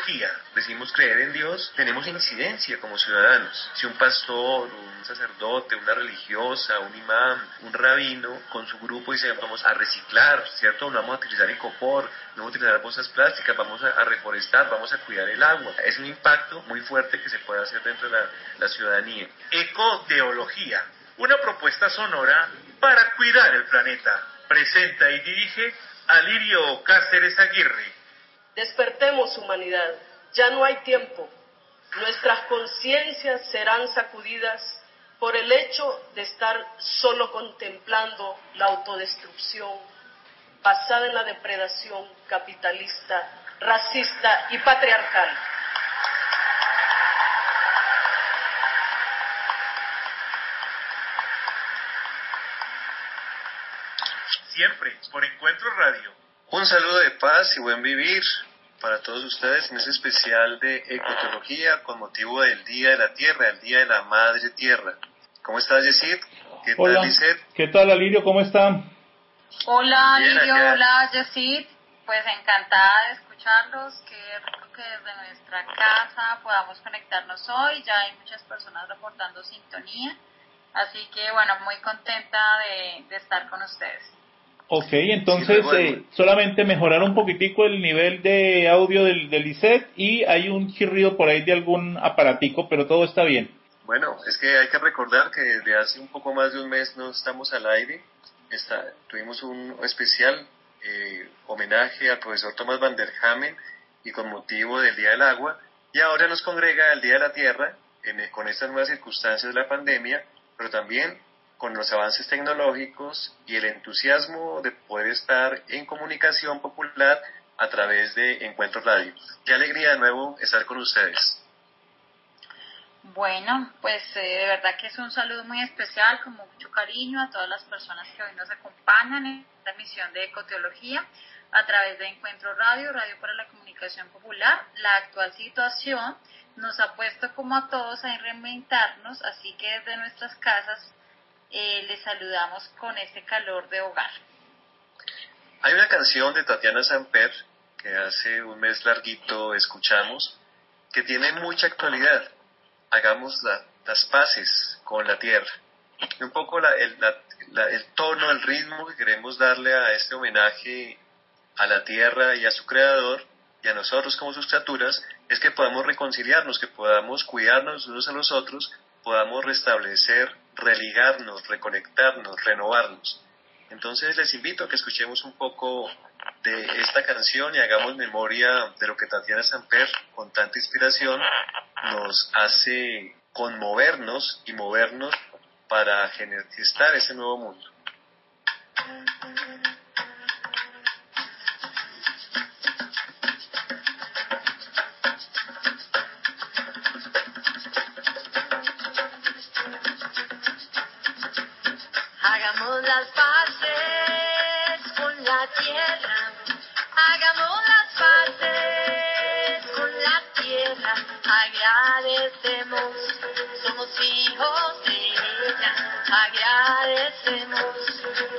Ecoteología. Decimos creer en Dios, tenemos incidencia como ciudadanos. Si un pastor, un sacerdote, una religiosa, un imán, un rabino, con su grupo dice vamos a reciclar, ¿cierto? No vamos a utilizar icopor, no vamos a utilizar bolsas plásticas, vamos a, reforestar, vamos a cuidar el agua. Es un impacto muy fuerte que se puede hacer dentro de la, la ciudadanía. Ecoteología, una propuesta sonora para cuidar el planeta. Presenta y dirige Alirio Cáceres Aguirre. Despertemos humanidad, ya no hay tiempo. Nuestras conciencias serán sacudidas por el hecho de estar solo contemplando la autodestrucción basada en la depredación capitalista, racista y patriarcal. Siempre por Encuentro Radio. Un saludo de paz y buen vivir para todos ustedes en ese especial de ecotología con motivo del Día de la Tierra, el Día de la Madre Tierra. ¿Cómo estás, Yesid? ¿Qué hola. tal, ¿Qué tal, Alirio? ¿Cómo está? Hola, Alirio. Hola, Yesid. Pues encantada de escucharlos. que que desde nuestra casa podamos conectarnos hoy. Ya hay muchas personas reportando sintonía. Así que, bueno, muy contenta de, de estar con ustedes. Ok, entonces eh, solamente mejorar un poquitico el nivel de audio del, del ISET y hay un chirrido por ahí de algún aparatico, pero todo está bien. Bueno, es que hay que recordar que desde hace un poco más de un mes no estamos al aire. Está, tuvimos un especial eh, homenaje al profesor Thomas van der Hamen y con motivo del Día del Agua. Y ahora nos congrega el Día de la Tierra en, con estas nuevas circunstancias de la pandemia, pero también con los avances tecnológicos y el entusiasmo de poder estar en comunicación popular a través de Encuentro Radio. Qué alegría de nuevo estar con ustedes. Bueno, pues eh, de verdad que es un saludo muy especial, con mucho cariño a todas las personas que hoy nos acompañan en esta emisión de Ecoteología a través de Encuentro Radio, Radio para la Comunicación Popular. La actual situación nos ha puesto como a todos a reinventarnos, así que desde nuestras casas eh, les saludamos con este calor de hogar. Hay una canción de Tatiana Samper que hace un mes larguito escuchamos que tiene mucha actualidad. Hagamos las paces con la tierra. Y un poco el, el tono, el ritmo que queremos darle a este homenaje a la tierra y a su creador y a nosotros como sus criaturas es que podamos reconciliarnos, que podamos cuidarnos unos a los otros, podamos restablecer religarnos, reconectarnos, renovarnos. Entonces les invito a que escuchemos un poco de esta canción y hagamos memoria de lo que Tatiana Samper, con tanta inspiración, nos hace conmovernos y movernos para gestar ese nuevo mundo. las paces con la tierra, hagamos las paces con la tierra, agradecemos, somos hijos de ella, agradecemos,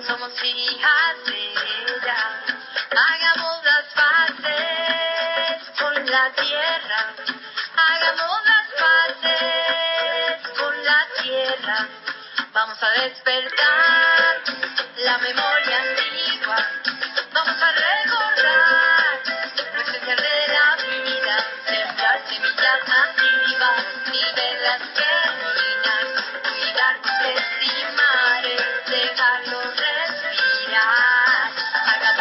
somos hijas de ella, hagamos las paces con la tierra, hagamos las paces con la tierra, vamos a despertar la memoria antigua. Vamos a recordar la esencia de la vida, sembrar semillas nativas, nivelas germinas, cuidar tus decimares, dejarlo respirar. Haga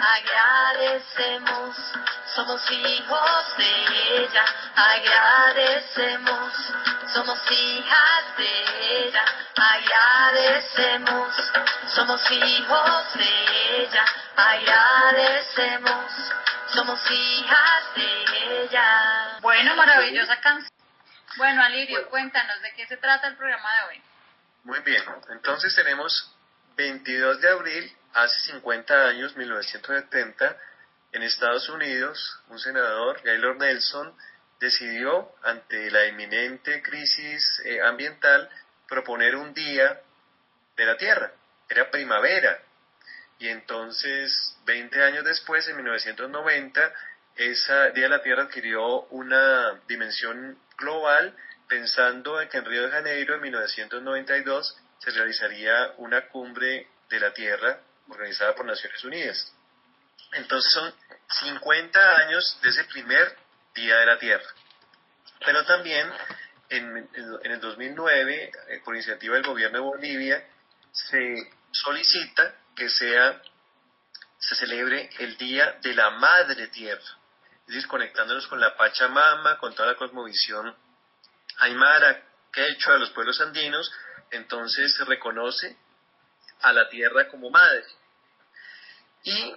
Agradecemos, somos hijos de ella. Agradecemos, somos hijas de ella. Agradecemos, somos hijos de ella. Agradecemos, somos hijas de ella. Bueno, maravillosa canción. Bueno, Alirio, cuéntanos de qué se trata el programa de hoy. Muy bien, entonces tenemos 22 de abril, hace 50 años, 1970, en Estados Unidos, un senador, Gaylord Nelson, decidió, ante la inminente crisis eh, ambiental, proponer un día de la Tierra. Era primavera. Y entonces, 20 años después, en 1990, ese Día de la Tierra adquirió una dimensión global, pensando en que en Río de Janeiro, en 1992, se realizaría una cumbre de la Tierra organizada por Naciones Unidas. Entonces son 50 años de ese primer Día de la Tierra. Pero también en, en el 2009, eh, por iniciativa del gobierno de Bolivia, se solicita que sea, se celebre el Día de la Madre Tierra, es decir, conectándonos con la Pachamama, con toda la cosmovisión aymara, quechua de los pueblos andinos, entonces se reconoce a la tierra como madre. Y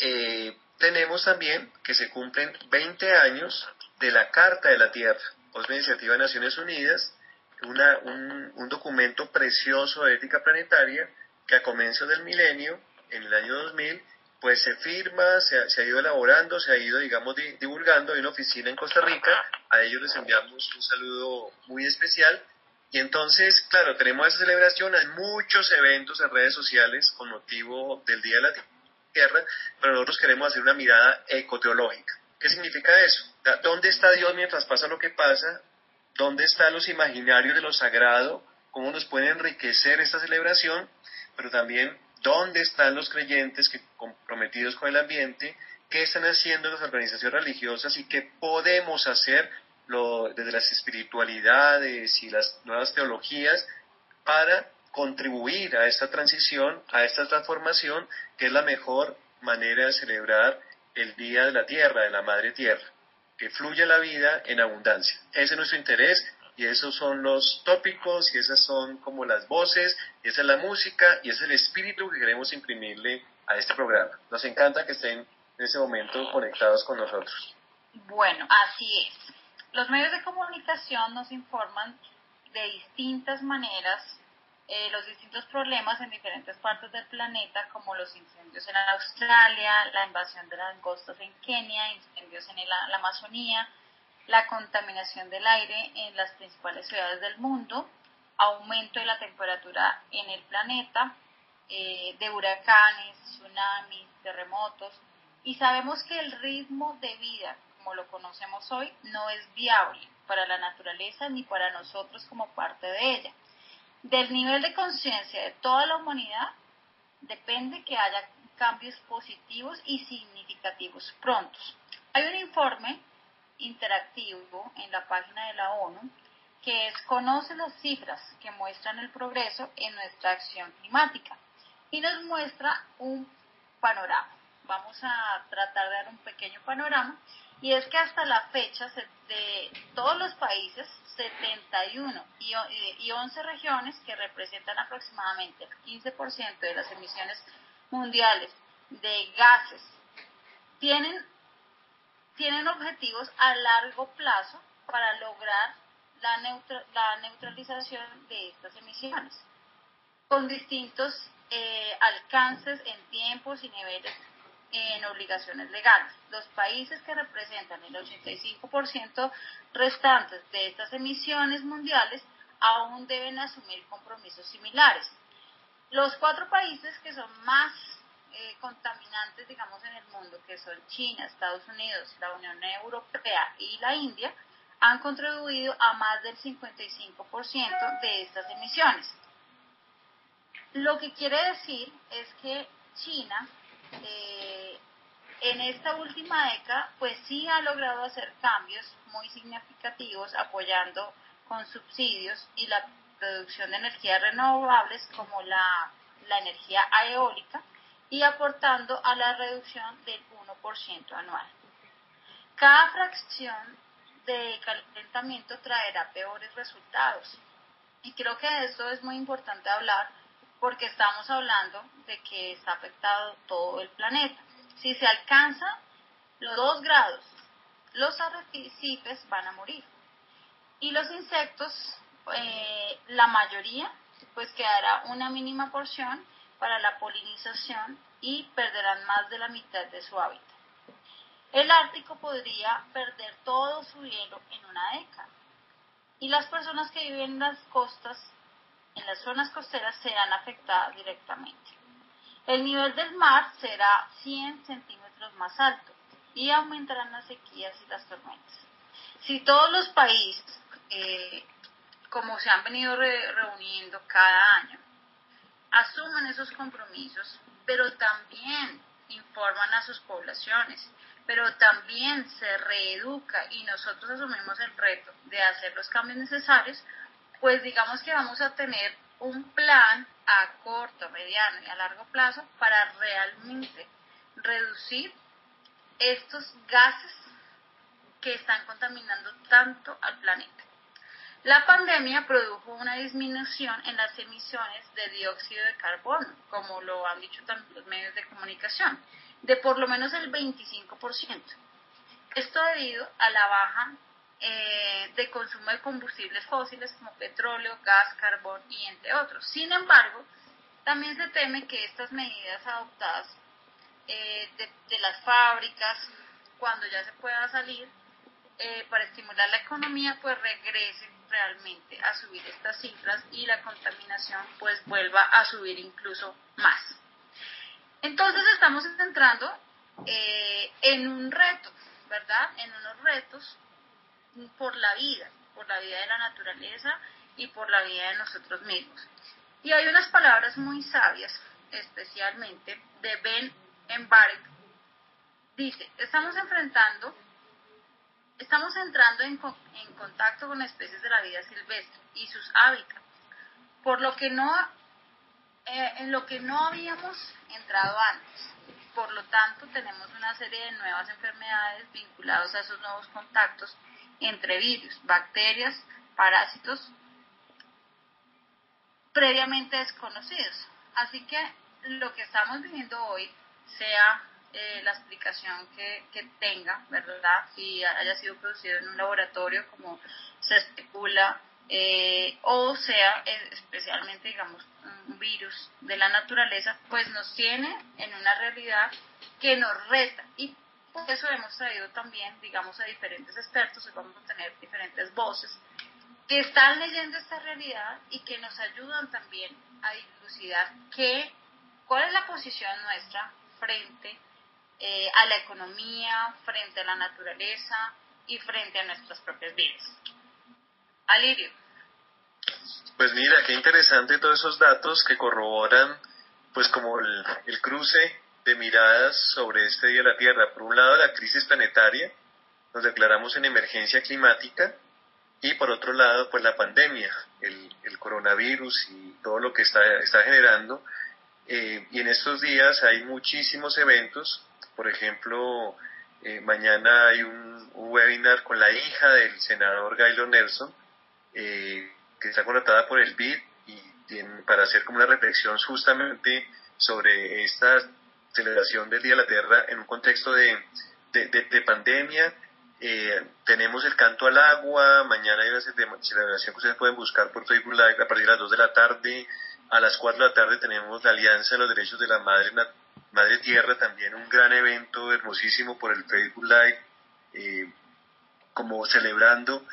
eh, tenemos también que se cumplen 20 años de la Carta de la Tierra, una iniciativa de Naciones Unidas, una, un, un, documento precioso de ética planetaria que a comienzos del milenio, en el año 2000, pues se firma, se ha, se ha ido elaborando, se ha ido, digamos, di, divulgando. Hay una oficina en Costa Rica, a ellos les enviamos un saludo muy especial. Y entonces, claro, tenemos esa celebración, hay muchos eventos en redes sociales con motivo del Día de la Tierra, pero nosotros queremos hacer una mirada ecoteológica. ¿Qué significa eso? ¿Dónde está Dios mientras pasa lo que pasa? ¿Dónde están los imaginarios de lo sagrado? ¿Cómo nos puede enriquecer esta celebración? Pero también, ¿dónde están los creyentes que comprometidos con el ambiente? ¿Qué están haciendo las organizaciones religiosas y qué podemos hacer lo, desde las espiritualidades y las nuevas teologías para contribuir a esta transición, a esta transformación, que es la mejor manera de celebrar el Día de la Tierra, de la Madre Tierra, que fluya la vida en abundancia. Ese es nuestro interés y esos son los tópicos y esas son como las voces, y esa es la música y ese es el espíritu que queremos imprimirle a este programa. Nos encanta que estén en ese momento conectados con nosotros. Bueno, así es. Los medios de comunicación nos informan de distintas maneras eh, los distintos problemas en diferentes partes del planeta, como los incendios en Australia, la invasión de las langostas en Kenia, incendios en el, la Amazonía, la contaminación del aire en las principales ciudades del mundo, aumento de la temperatura en el planeta, eh, de huracanes, tsunamis, terremotos, y sabemos que el ritmo de vida como lo conocemos hoy no es viable para la naturaleza ni para nosotros como parte de ella. Del nivel de conciencia de toda la humanidad depende que haya cambios positivos y significativos prontos. Hay un informe interactivo en la página de la ONU que es Conoce las cifras que muestran el progreso en nuestra acción climática y nos muestra un panorama. Vamos a tratar de dar un pequeño panorama y es que hasta la fecha de todos los países, 71 y 11 regiones que representan aproximadamente el 15% de las emisiones mundiales de gases, tienen, tienen objetivos a largo plazo para lograr la, la neutralización de estas emisiones, con distintos eh, alcances en tiempos y niveles en obligaciones legales. Los países que representan el 85% restantes de estas emisiones mundiales aún deben asumir compromisos similares. Los cuatro países que son más eh, contaminantes, digamos, en el mundo, que son China, Estados Unidos, la Unión Europea y la India, han contribuido a más del 55% de estas emisiones. Lo que quiere decir es que China eh, en esta última década pues sí ha logrado hacer cambios muy significativos apoyando con subsidios y la producción de energías renovables como la, la energía eólica y aportando a la reducción del 1% anual. Cada fracción de calentamiento traerá peores resultados. Y creo que esto es muy importante hablar porque estamos hablando de que está afectado todo el planeta. Si se alcanza los 2 grados, los arrecifes van a morir. Y los insectos, eh, la mayoría, pues quedará una mínima porción para la polinización y perderán más de la mitad de su hábitat. El Ártico podría perder todo su hielo en una década. Y las personas que viven en las costas en las zonas costeras serán afectadas directamente. El nivel del mar será 100 centímetros más alto y aumentarán las sequías y las tormentas. Si todos los países, eh, como se han venido reuniendo cada año, asumen esos compromisos, pero también informan a sus poblaciones, pero también se reeduca y nosotros asumimos el reto de hacer los cambios necesarios, pues digamos que vamos a tener un plan a corto, mediano y a largo plazo para realmente reducir estos gases que están contaminando tanto al planeta. La pandemia produjo una disminución en las emisiones de dióxido de carbono, como lo han dicho también los medios de comunicación, de por lo menos el 25%. Esto debido a la baja eh, de consumo de combustibles fósiles como petróleo, gas, carbón y entre otros. Sin embargo, también se teme que estas medidas adoptadas eh, de, las fábricas, cuando ya se pueda salir, eh, para estimular la economía, pues regresen realmente a subir estas cifras y la contaminación pues vuelva a subir incluso más. Entonces estamos entrando en un reto, ¿verdad? En unos retos por la vida, por la vida de la naturaleza y por la vida de nosotros mismos. Y hay unas palabras muy sabias, especialmente de Ben Embarek. Dice, estamos enfrentando, estamos entrando en, en contacto con especies de la vida silvestre y sus hábitats, por lo que no, eh, en lo que no habíamos entrado antes. Por lo tanto, tenemos una serie de nuevas enfermedades vinculadas a esos nuevos contactos entre virus, bacterias, parásitos previamente desconocidos. Así que lo que estamos viviendo hoy, sea eh, la explicación que, tenga, ¿verdad? Si haya sido producido en un laboratorio como se especula, eh, o sea especialmente, digamos, un virus de la naturaleza, pues nos tiene en una realidad que nos reta y eso hemos traído también, digamos, a diferentes expertos, y vamos a tener diferentes voces que están leyendo esta realidad y que nos ayudan también a dilucidar qué, cuál es la posición nuestra frente eh, a la economía, frente a la naturaleza y frente a nuestras propias vidas. Alirio. Pues mira, qué interesante todos esos datos que corroboran pues como el, el cruce de miradas sobre este día de la Tierra. Por un lado, la crisis planetaria, nos declaramos en emergencia climática, y por otro lado, pues la pandemia, el, el coronavirus y todo lo que está, está generando. Eh, y en estos días hay muchísimos eventos, por ejemplo, eh, mañana hay un, webinar con la hija del senador Gailo Nelson, eh, que está contratada por el BID y para hacer como una reflexión justamente sobre esta celebración del Día de la Tierra en un contexto de, de, de pandemia eh, tenemos el canto al agua, mañana hay una celebración que ustedes pueden buscar por Facebook Live a partir de las 2 de la tarde. A las 4 de la tarde tenemos la Alianza de los Derechos de la Madre, Madre Tierra, también un gran evento hermosísimo por el Facebook Live, eh, como celebrando.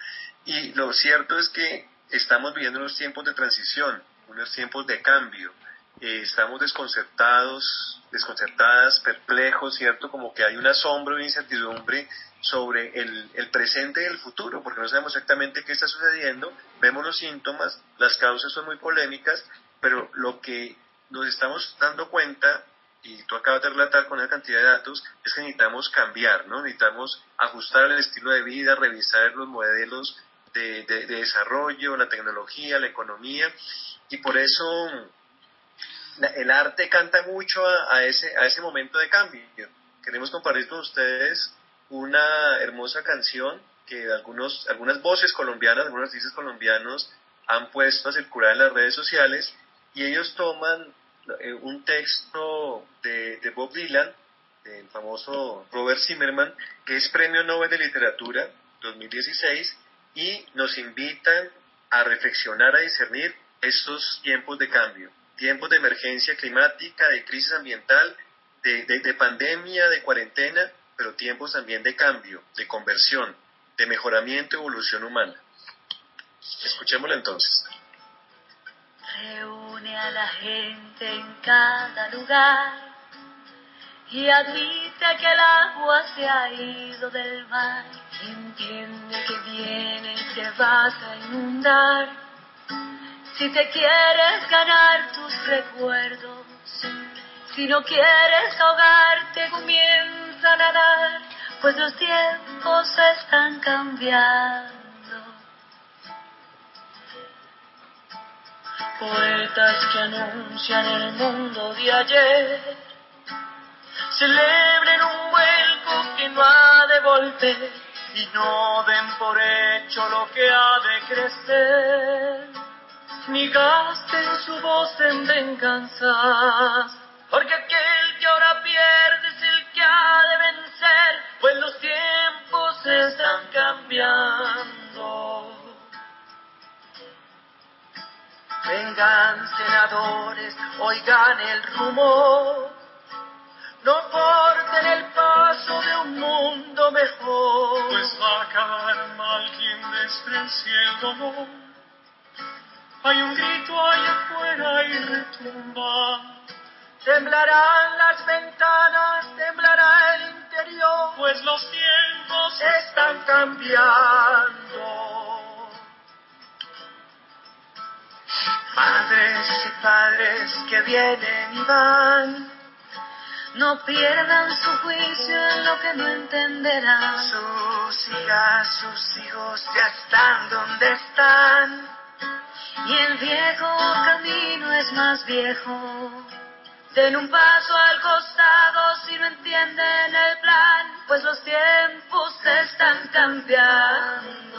Y lo cierto es que estamos viviendo unos tiempos de transición, unos tiempos de cambio. Eh, estamos desconcertados, desconcertadas, perplejos, ¿cierto? Como que hay un asombro e incertidumbre sobre el, el, presente y el futuro, porque no sabemos exactamente qué está sucediendo, vemos los síntomas, las causas son muy polémicas, pero lo que nos estamos dando cuenta, y tú acabas de relatar con una cantidad de datos, es que necesitamos cambiar, ¿no? Necesitamos ajustar el estilo de vida, revisar los modelos de, de, de desarrollo, la tecnología, la economía, y por eso el arte canta mucho a, ese, a ese momento de cambio. Queremos compartir con ustedes una hermosa canción que algunos, algunas voces colombianas, algunos artistas colombianos han puesto a circular en las redes sociales y ellos toman eh, un texto de, de, Bob Dylan, del famoso Robert Zimmerman, que es Premio Nobel de Literatura 2016, y nos invitan a reflexionar, a discernir estos tiempos de cambio, tiempos de emergencia climática, de crisis ambiental, de, de, de pandemia, de cuarentena, pero tiempos también de cambio, de conversión, de mejoramiento y evolución humana. Escuchémoslo entonces. Reúne a la gente en cada lugar y admite que el agua se ha ido del mar. Entiende que viene y te vas a inundar. Si te quieres ganar tus recuerdos, si no quieres ahogarte comiendo nadar, pues los tiempos están cambiando. Poetas que anuncian el mundo de ayer, celebren un vuelco que no ha de volver y no den por hecho lo que ha de crecer, gasten su voz en venganza, porque aquel que ahora pierde es el que ha de vencer, pues los tiempos están cambiando. Vengan senadores, oigan el rumor, no corten el paso de un mundo mejor. Pues va a acabar mal quien desprecie el dolor. Hay un grito allá afuera y retumba Temblarán las ventanas, temblará el interior, pues los tiempos están cambiando. Madres y padres que vienen y van, no pierdan su juicio en lo que no entenderán. Sus hijas, sus hijos ya están donde están, y el viejo camino es más viejo Den un paso al costado si no entienden el plan, pues los tiempos se están cambiando.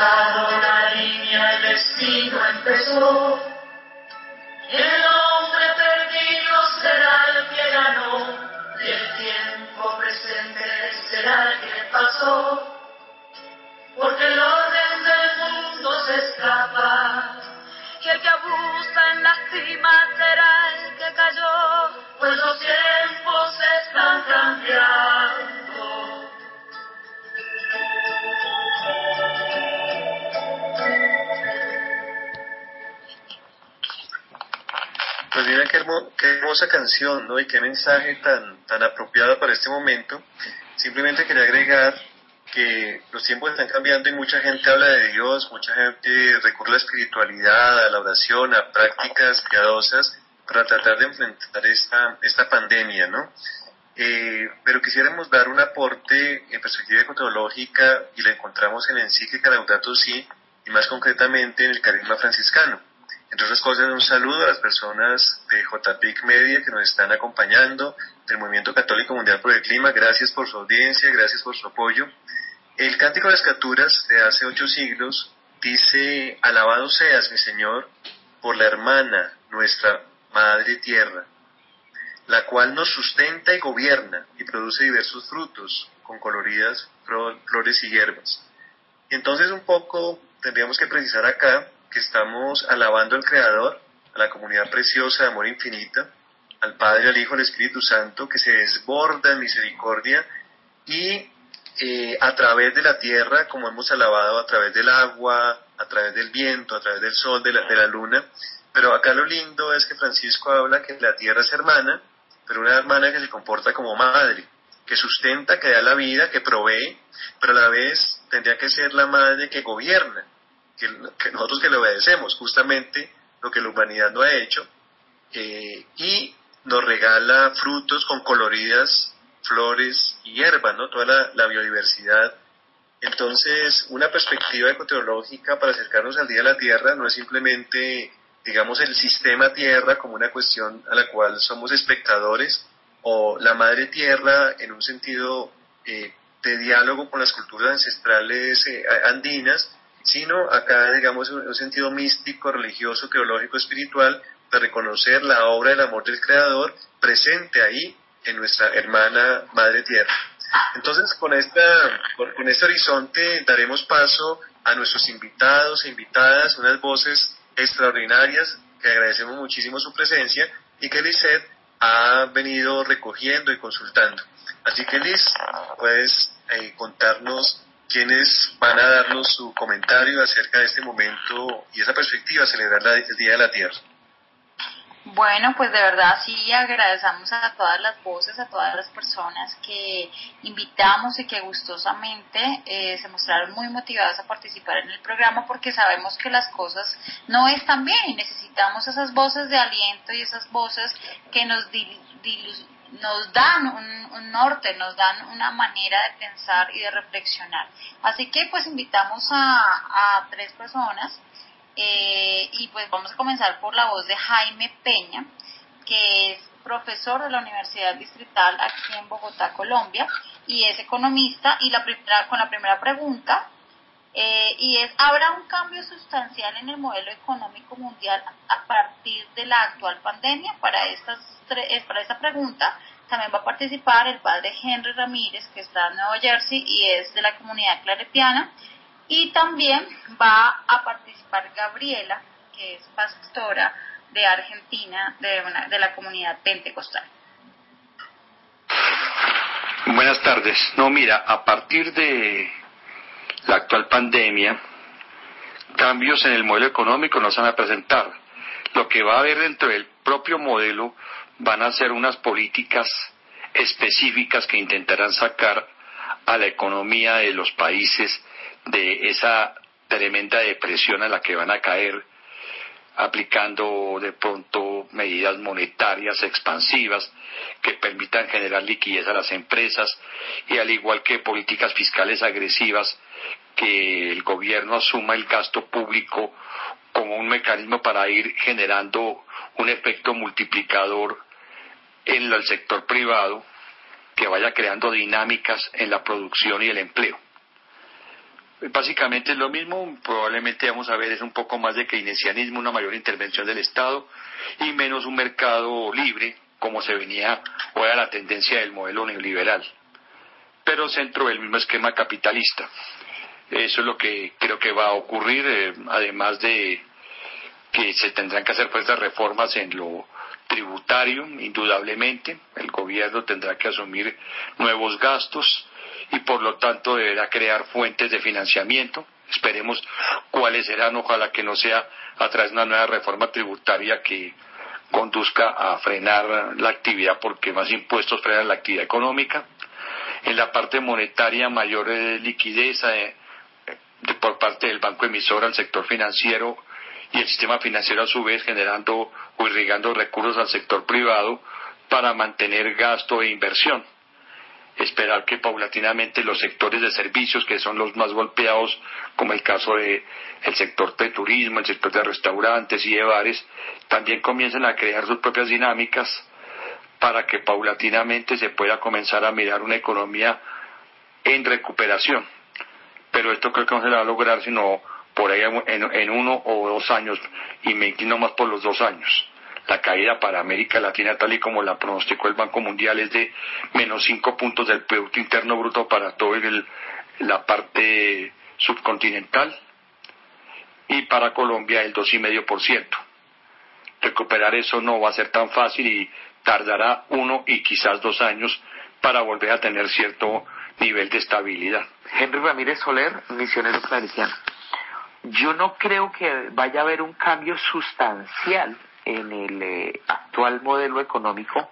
la línea el destino empezó. El hombre perdido será el que ganó, y el tiempo presente será el que pasó. Porque el orden del mundo se escapa, y el que abusa en la cima será el que cayó, pues los lo Qué, hermosa canción, ¿no? Y qué mensaje tan, tan apropiado para este momento. Simplemente quería agregar que los tiempos están cambiando y mucha gente habla de Dios, mucha gente recurre a la espiritualidad, a la oración, a prácticas piadosas para tratar de enfrentar esta, esta pandemia, ¿no? Eh, pero quisiéramos dar un aporte en perspectiva ecotológica y la encontramos en la encíclica Laudato Si y más concretamente en el carisma franciscano. Entre otras cosas, un saludo a las personas de JPIC Media que nos están acompañando, del Movimiento Católico Mundial por el Clima. Gracias por su audiencia, gracias por su apoyo. El Cántico de las Caturas de hace ocho siglos dice, alabado seas, mi Señor, por la hermana, nuestra Madre Tierra, la cual nos sustenta y gobierna y produce diversos frutos con coloridas flores y hierbas. entonces un poco tendríamos que precisar acá que estamos alabando al Creador, a la comunidad preciosa de amor infinita, al Padre, al Hijo, al Espíritu Santo, que se desborda en misericordia y eh, a través de la tierra, como hemos alabado, a través del agua, a través del viento, a través del sol, de la, de la luna. Pero acá lo lindo es que Francisco habla que la tierra es hermana, pero una hermana que se comporta como madre, que sustenta, que da la vida, que provee, pero a la vez tendría que ser la madre que gobierna, que, nosotros que le obedecemos, justamente lo que la humanidad no ha hecho, eh, y nos regala frutos con coloridas flores y hierbas, ¿no? toda la, biodiversidad. Entonces, una perspectiva ecoteológica para acercarnos al Día de la Tierra no es simplemente, digamos, el sistema Tierra como una cuestión a la cual somos espectadores, o la Madre Tierra en un sentido eh, de diálogo con las culturas ancestrales eh, andinas, sino acá, digamos, en un sentido místico, religioso, teológico, espiritual, de reconocer la obra del amor del Creador presente ahí en nuestra hermana Madre Tierra. Entonces, con, esta, con este horizonte daremos paso a nuestros invitados e invitadas, unas voces extraordinarias que agradecemos muchísimo su presencia y que Lisette ha venido recogiendo y consultando. Así que Liz, puedes eh, contarnos quienes van a darnos su comentario acerca de este momento y esa perspectiva, celebrar el Día de la Tierra. Bueno, pues de verdad sí agradecemos a todas las voces, a todas las personas que invitamos y que gustosamente eh, se mostraron muy motivadas a participar en el programa porque sabemos que las cosas no están bien y necesitamos esas voces de aliento y esas voces que nos nos dan un, norte, nos dan una manera de pensar y de reflexionar. Así que pues invitamos a, tres personas eh, y pues vamos a comenzar por la voz de Jaime Peña, que es profesor de la Universidad Distrital aquí en Bogotá, Colombia, y es economista. Y la primera, con la primera pregunta, eh, y es, ¿habrá un cambio sustancial en el modelo económico mundial a partir de la actual pandemia? Para, estas para esta pregunta también va a participar el padre Henry Ramírez, que está en Nueva Jersey y es de la comunidad claretiana, y también va a participar Gabriela, que es pastora de Argentina, de, de la comunidad pentecostal. Buenas tardes. No, mira, a partir de la actual pandemia, cambios en el modelo económico no se van a presentar. Lo que va a haber dentro del propio modelo van a ser unas políticas específicas que intentarán sacar a la economía de los países de esa tremenda depresión a la que van a caer aplicando de pronto medidas monetarias expansivas que permitan generar liquidez a las empresas y al igual que políticas fiscales agresivas que el gobierno asuma el gasto público como un mecanismo para ir generando un efecto multiplicador en el sector privado que vaya creando dinámicas en la producción y el empleo. Básicamente es lo mismo, probablemente vamos a ver es un poco más de keynesianismo, una mayor intervención del Estado y menos un mercado libre, como se venía o era la tendencia del modelo neoliberal. pero dentro del mismo esquema capitalista. Eso es lo que creo que va a ocurrir, eh, además de que se tendrán que hacer pues reformas en lo tributario, indudablemente. El gobierno tendrá que asumir nuevos gastos y por lo tanto deberá crear fuentes de financiamiento. Esperemos cuáles serán, ojalá que no sea a través de una nueva reforma tributaria que conduzca a frenar la actividad porque más impuestos frenan la actividad económica. En la parte monetaria, mayor liquidez eh, por parte del banco emisor al sector financiero y el sistema financiero a su vez generando o irrigando recursos al sector privado para mantener gasto e inversión. Esperar que paulatinamente los sectores de servicios que son los más golpeados, como el caso de el sector de turismo, el sector de restaurantes y de bares, también comiencen a crear sus propias dinámicas para que paulatinamente se pueda comenzar a mirar una economía en recuperación. Pero esto creo que no se va a lograr sino por ahí en, uno o dos años, y me inclino más por los dos años. La caída para América Latina, tal y como la pronosticó el Banco Mundial, es de menos cinco puntos del Producto Interno Bruto para toda la parte subcontinental y para Colombia el dos y medio por ciento. Recuperar eso no va a ser tan fácil y tardará uno y quizás dos años para volver a tener cierto nivel de estabilidad. Henry Ramírez Soler, misionero clariciano yo no creo que vaya a haber un cambio sustancial en el eh, actual modelo económico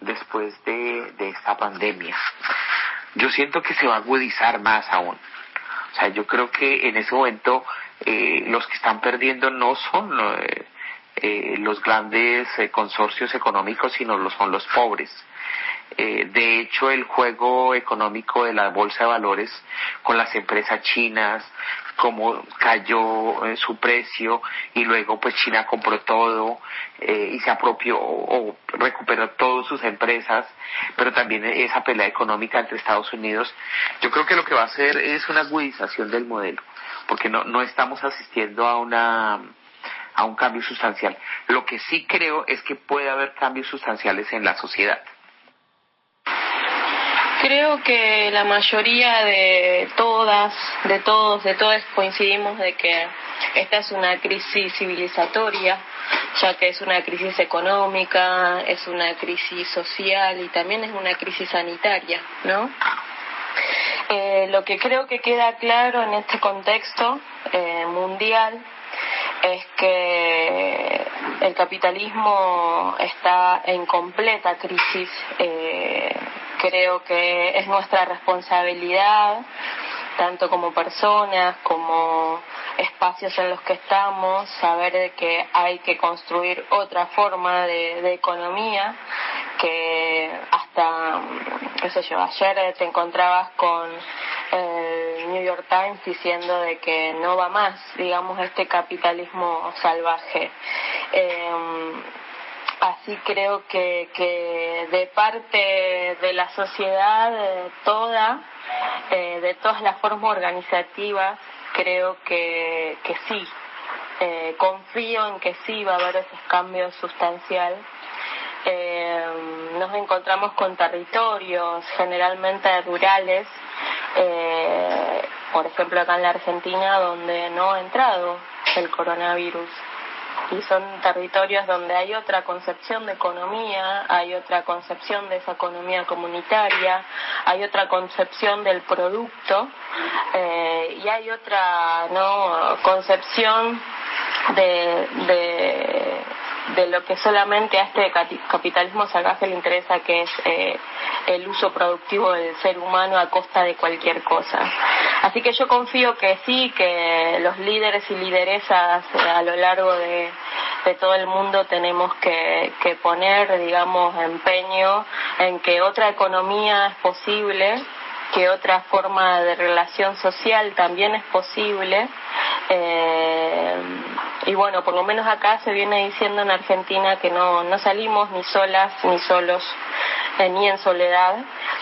después de, esta pandemia. Yo siento que se va a agudizar más aún. O sea, yo creo que en ese momento eh, los que están perdiendo no son eh, los grandes consorcios económicos, sino los, son los pobres. De hecho, el juego económico de la bolsa de valores con las empresas chinas, cómo cayó eh, su precio y luego pues China compró todo eh, y se apropió o, recuperó todas sus empresas, pero también esa pelea económica entre Estados Unidos, yo creo que lo que va a hacer es una agudización del modelo, porque no, no estamos asistiendo a una a un cambio sustancial. Lo que sí creo es que puede haber cambios sustanciales en la sociedad. Creo que la mayoría de todas, de todos, de todas coincidimos de que esta es una crisis civilizatoria, ya que es una crisis económica, es una crisis social y también es una crisis sanitaria, ¿no? Eh, lo que creo que queda claro en este contexto eh, mundial es que el capitalismo está en completa crisis. Eh, creo que es nuestra responsabilidad, tanto como personas, como espacios en los que estamos, saber que hay que construir otra forma de, economía, que hasta, qué sé yo, ayer te encontrabas con el New York Times diciendo de que no va más, digamos, este capitalismo salvaje. Eh, Así creo que, que de parte de la sociedad toda, eh, de todas las formas organizativas, creo que, que sí. Eh, confío en que sí va a haber ese cambio sustancial. Eh, nos encontramos con territorios generalmente rurales, por ejemplo acá en la Argentina, donde no ha entrado el coronavirus y son territorios donde hay otra concepción de economía, hay otra concepción de esa economía comunitaria, hay otra concepción del producto eh, y hay otra no concepción de, de, de, lo que solamente a este capitalismo salvaje le interesa, que es eh, el uso productivo del ser humano a costa de cualquier cosa. Así que yo confío que sí, que los líderes y lideresas a lo largo de, todo el mundo tenemos que, poner, digamos, empeño en que otra economía es posible, que otra forma de relación social también es posible. Eh, y bueno, por lo menos acá se viene diciendo en Argentina que no, no salimos ni solas ni solos eh, ni en soledad,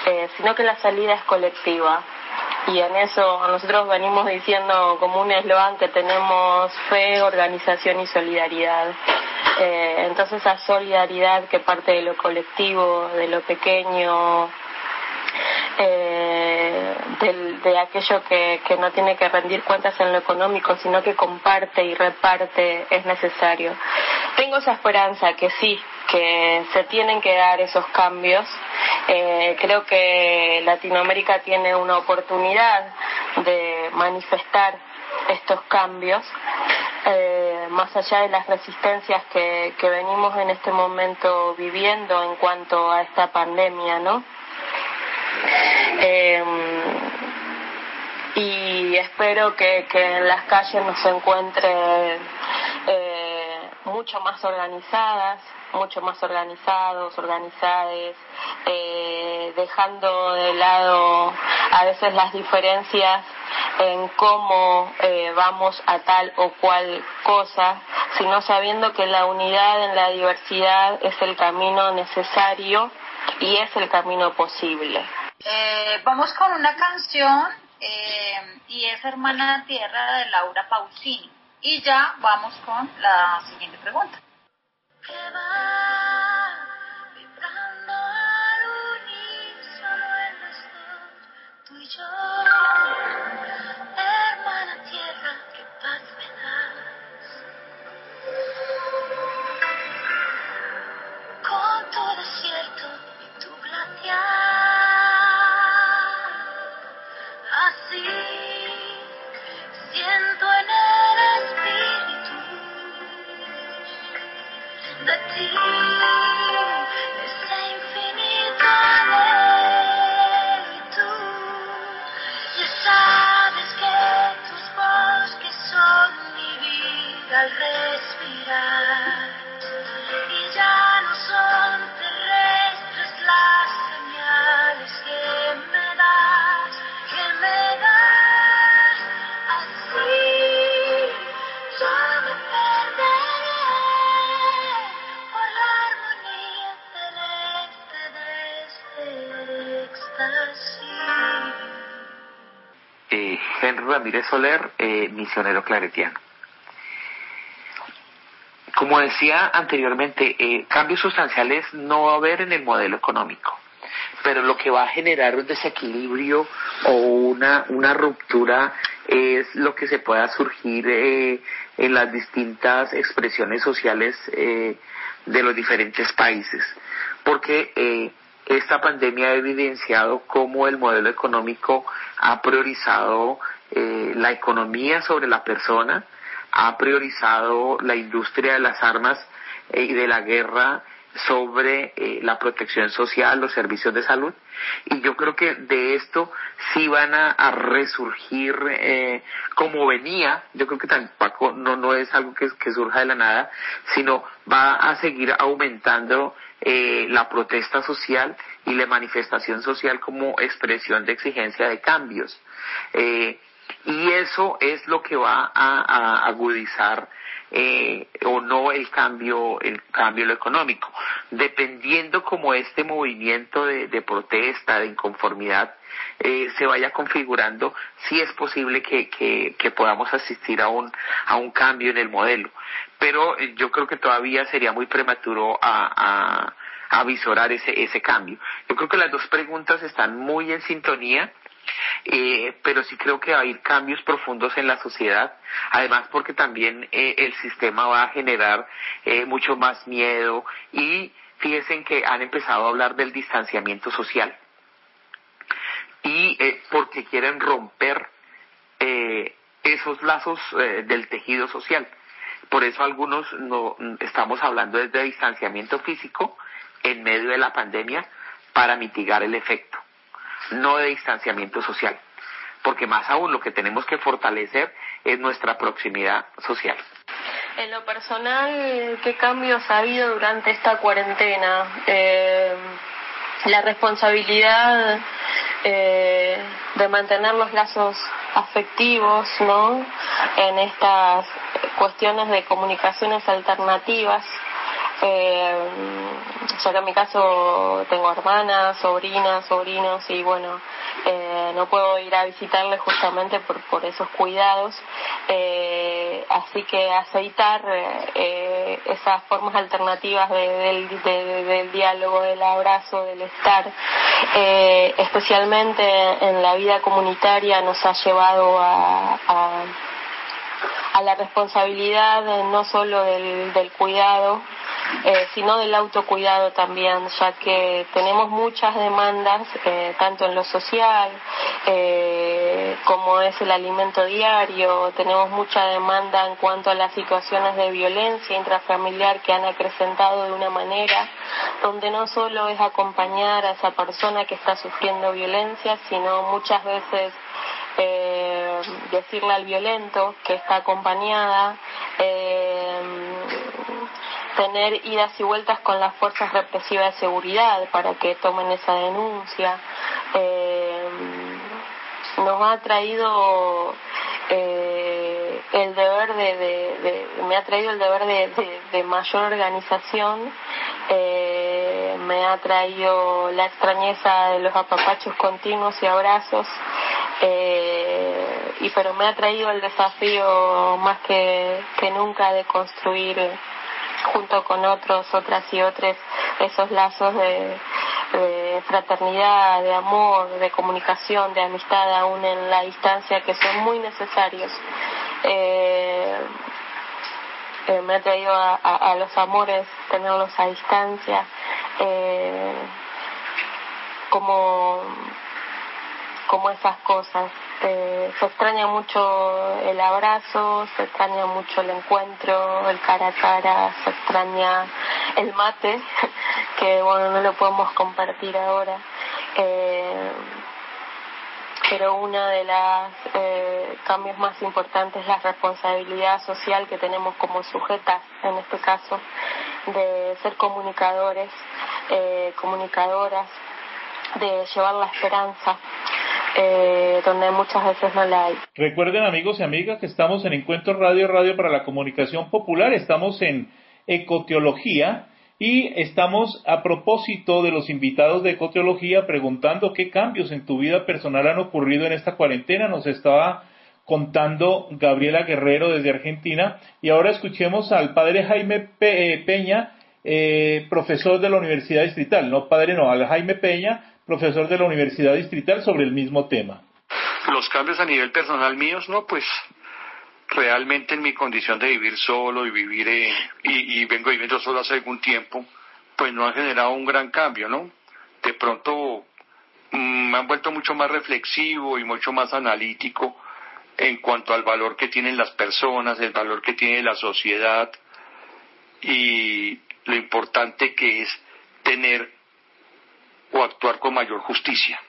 eh, sino que la salida es colectiva. Y en eso nosotros venimos diciendo como un eslogan que tenemos fe, organización y solidaridad. Eh, entonces esa solidaridad que parte de lo colectivo, de lo pequeño, eh, de aquello que, que no tiene que rendir cuentas en lo económico, sino que comparte y reparte, es necesario. Tengo esa esperanza que sí, que se tienen que dar esos cambios. Eh, creo que Latinoamérica tiene una oportunidad de manifestar estos cambios, eh, más allá de las resistencias que, que venimos en este momento viviendo en cuanto a esta pandemia, ¿no? Eh, y espero que, que en las calles nos encuentre eh, mucho más organizadas, mucho más organizados, organizadas, eh, dejando de lado a veces las diferencias en cómo eh, vamos a tal o cual cosa, sino sabiendo que la unidad en la diversidad es el camino necesario y es el camino posible. Eh, vamos con una canción eh, y es Hermana Tierra de Laura Pausini. Y ya vamos con la siguiente pregunta. tú y yo. Ramírez Soler, eh, misionero claretiano. Como decía anteriormente, eh, cambios sustanciales no va a haber en el modelo económico, pero lo que va a generar un desequilibrio o una, una ruptura es lo que se pueda surgir eh, en las distintas expresiones sociales de los diferentes países, porque esta pandemia ha evidenciado cómo el modelo económico ha priorizado eh, la economía sobre la persona, ha priorizado la industria de las armas eh, y de la guerra sobre eh, la protección social, los servicios de salud. Y yo creo que de esto sí van a, resurgir como venía. Yo creo que tampoco no, no es algo que, que surja de la nada, sino va a seguir aumentando la protesta social y la manifestación social como expresión de exigencia de cambios. Eh, y eso es lo que va a, agudizar eh, o no el cambio el cambio económico. Dependiendo como este movimiento de, protesta de inconformidad eh, se vaya configurando si es posible que, que, podamos asistir a un a un cambio en el modelo. Pero eh, yo creo que todavía sería muy prematuro a, a, a ese ese cambio. Yo creo que las dos preguntas están muy en sintonía eh, pero sí creo que va a haber cambios profundos en la sociedad, además porque también eh, el sistema va a generar eh, mucho más miedo y fíjense que han empezado a hablar del distanciamiento social y porque quieren romper esos lazos del tejido social. Por eso algunos no estamos hablando desde distanciamiento físico en medio de la pandemia para mitigar el efecto no de distanciamiento social, porque más aún lo que tenemos que fortalecer es nuestra proximidad social. En lo personal, ¿qué cambios ha habido durante esta cuarentena? Eh, la responsabilidad eh, de mantener los lazos afectivos, ¿no? En estas cuestiones de comunicaciones alternativas Eh, que en mi caso tengo hermanas, sobrinas, sobrinos y bueno, eh, no puedo ir a visitarles justamente por, por esos cuidados. Eh, así que aceitar eh, esas formas alternativas del, del diálogo, del abrazo, del estar, eh, especialmente en la vida comunitaria, nos ha llevado a, a, a la responsabilidad no solo del, del cuidado, eh, sino del autocuidado también, ya que tenemos muchas demandas, eh, tanto en lo social eh, como es el alimento diario, tenemos mucha demanda en cuanto a las situaciones de violencia intrafamiliar que han acrecentado de una manera donde no solo es acompañar a esa persona que está sufriendo violencia, sino muchas veces eh, decirle al violento que está acompañada, eh, tener idas y vueltas con las fuerzas represivas de seguridad para que tomen esa denuncia. Eh, nos ha traído eh, el deber de, de, me ha traído el deber de, de mayor organización eh, me ha traído la extrañeza de los apapachos continuos y abrazos eh, y pero me ha traído el desafío más que, que nunca de construir junto con otros, otras y otros, esos lazos de, fraternidad, de amor, de comunicación, de amistad, aún en la distancia, que son muy necesarios. Eh, eh, me ha traído a, a, a, los amores tenerlos a distancia, eh, como, como esas cosas. Se extraña mucho el abrazo, se extraña mucho el encuentro, el cara a cara, se extraña el mate, que bueno, no lo podemos compartir ahora. Eh, pero una de las eh, cambios más importantes es la responsabilidad social que tenemos como sujetas, en este caso, de ser comunicadores, eh, comunicadoras, de llevar la esperanza, eh, donde muchas veces no hay. Recuerden amigos y amigas que estamos en Encuentro Radio Radio para la Comunicación Popular, estamos en Ecoteología y estamos a propósito de los invitados de Ecoteología preguntando qué cambios en tu vida personal han ocurrido en esta cuarentena. Nos estaba contando Gabriela Guerrero desde Argentina y ahora escuchemos al padre Jaime Peña, eh, profesor de la Universidad Distrital, no padre no, al Jaime Peña, profesor de la Universidad Distrital sobre el mismo tema. Los cambios a nivel personal míos, no, pues realmente en mi condición de vivir solo y vivir eh, y, vengo viviendo solo hace algún tiempo, pues no han generado un gran cambio, ¿no? De pronto mmm, me han vuelto mucho más reflexivo y mucho más analítico en cuanto al valor que tienen las personas, el valor que tiene la sociedad y lo importante que es tener o actuar con mayor justicia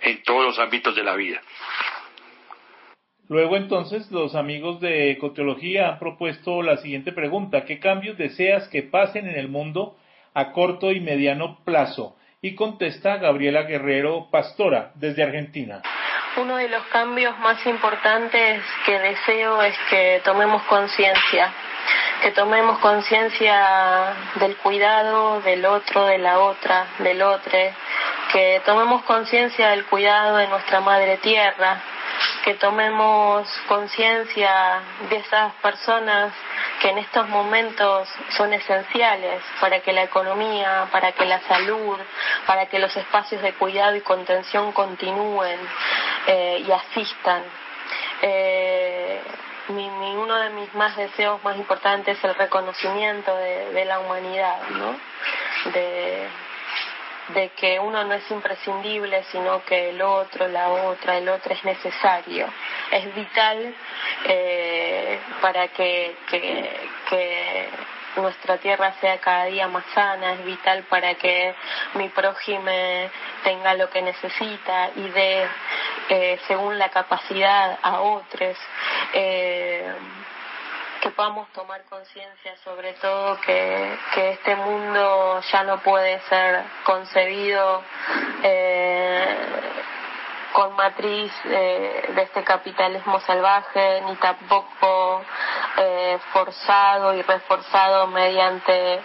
en todos los ámbitos de la vida. Luego entonces los amigos de Ecoteología han propuesto la siguiente pregunta. ¿Qué cambios deseas que pasen en el mundo a corto y mediano plazo? Y contesta Gabriela Guerrero Pastora desde Argentina. Uno de los cambios más importantes que deseo es que tomemos conciencia, que tomemos conciencia del cuidado del otro, de la otra, del otro, que tomemos conciencia del cuidado de nuestra madre tierra, que tomemos conciencia de esas personas que en estos momentos son esenciales para que la economía, para que la salud, para que los espacios de cuidado y contención continúen eh, y asistan. Eh, mi, mi, uno de mis más deseos más importantes es el reconocimiento de, de la humanidad, ¿no? De, de que uno no es imprescindible, sino que el otro, la otra, el otro es necesario, es vital eh, para que, que, que nuestra tierra sea cada día más sana, es vital para que mi prójime tenga lo que necesita y dé eh, según la capacidad a otros. Eh, que podamos tomar conciencia sobre todo que, que, este mundo ya no puede ser concebido eh, con matriz eh, de este capitalismo salvaje, ni tampoco eh, forzado y reforzado mediante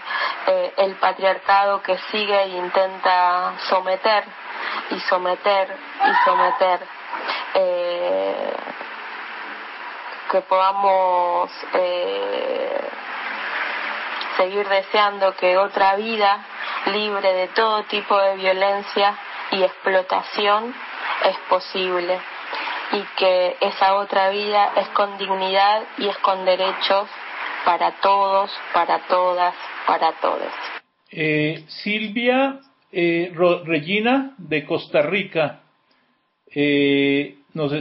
eh, el patriarcado que sigue e intenta someter y someter y someter. Que podamos seguir deseando que otra vida libre de todo tipo de violencia y explotación es posible y que esa otra vida es con dignidad y es con derechos para todos, para todas, para todos. Eh, Silvia eh, Regina de Costa Rica eh, nos,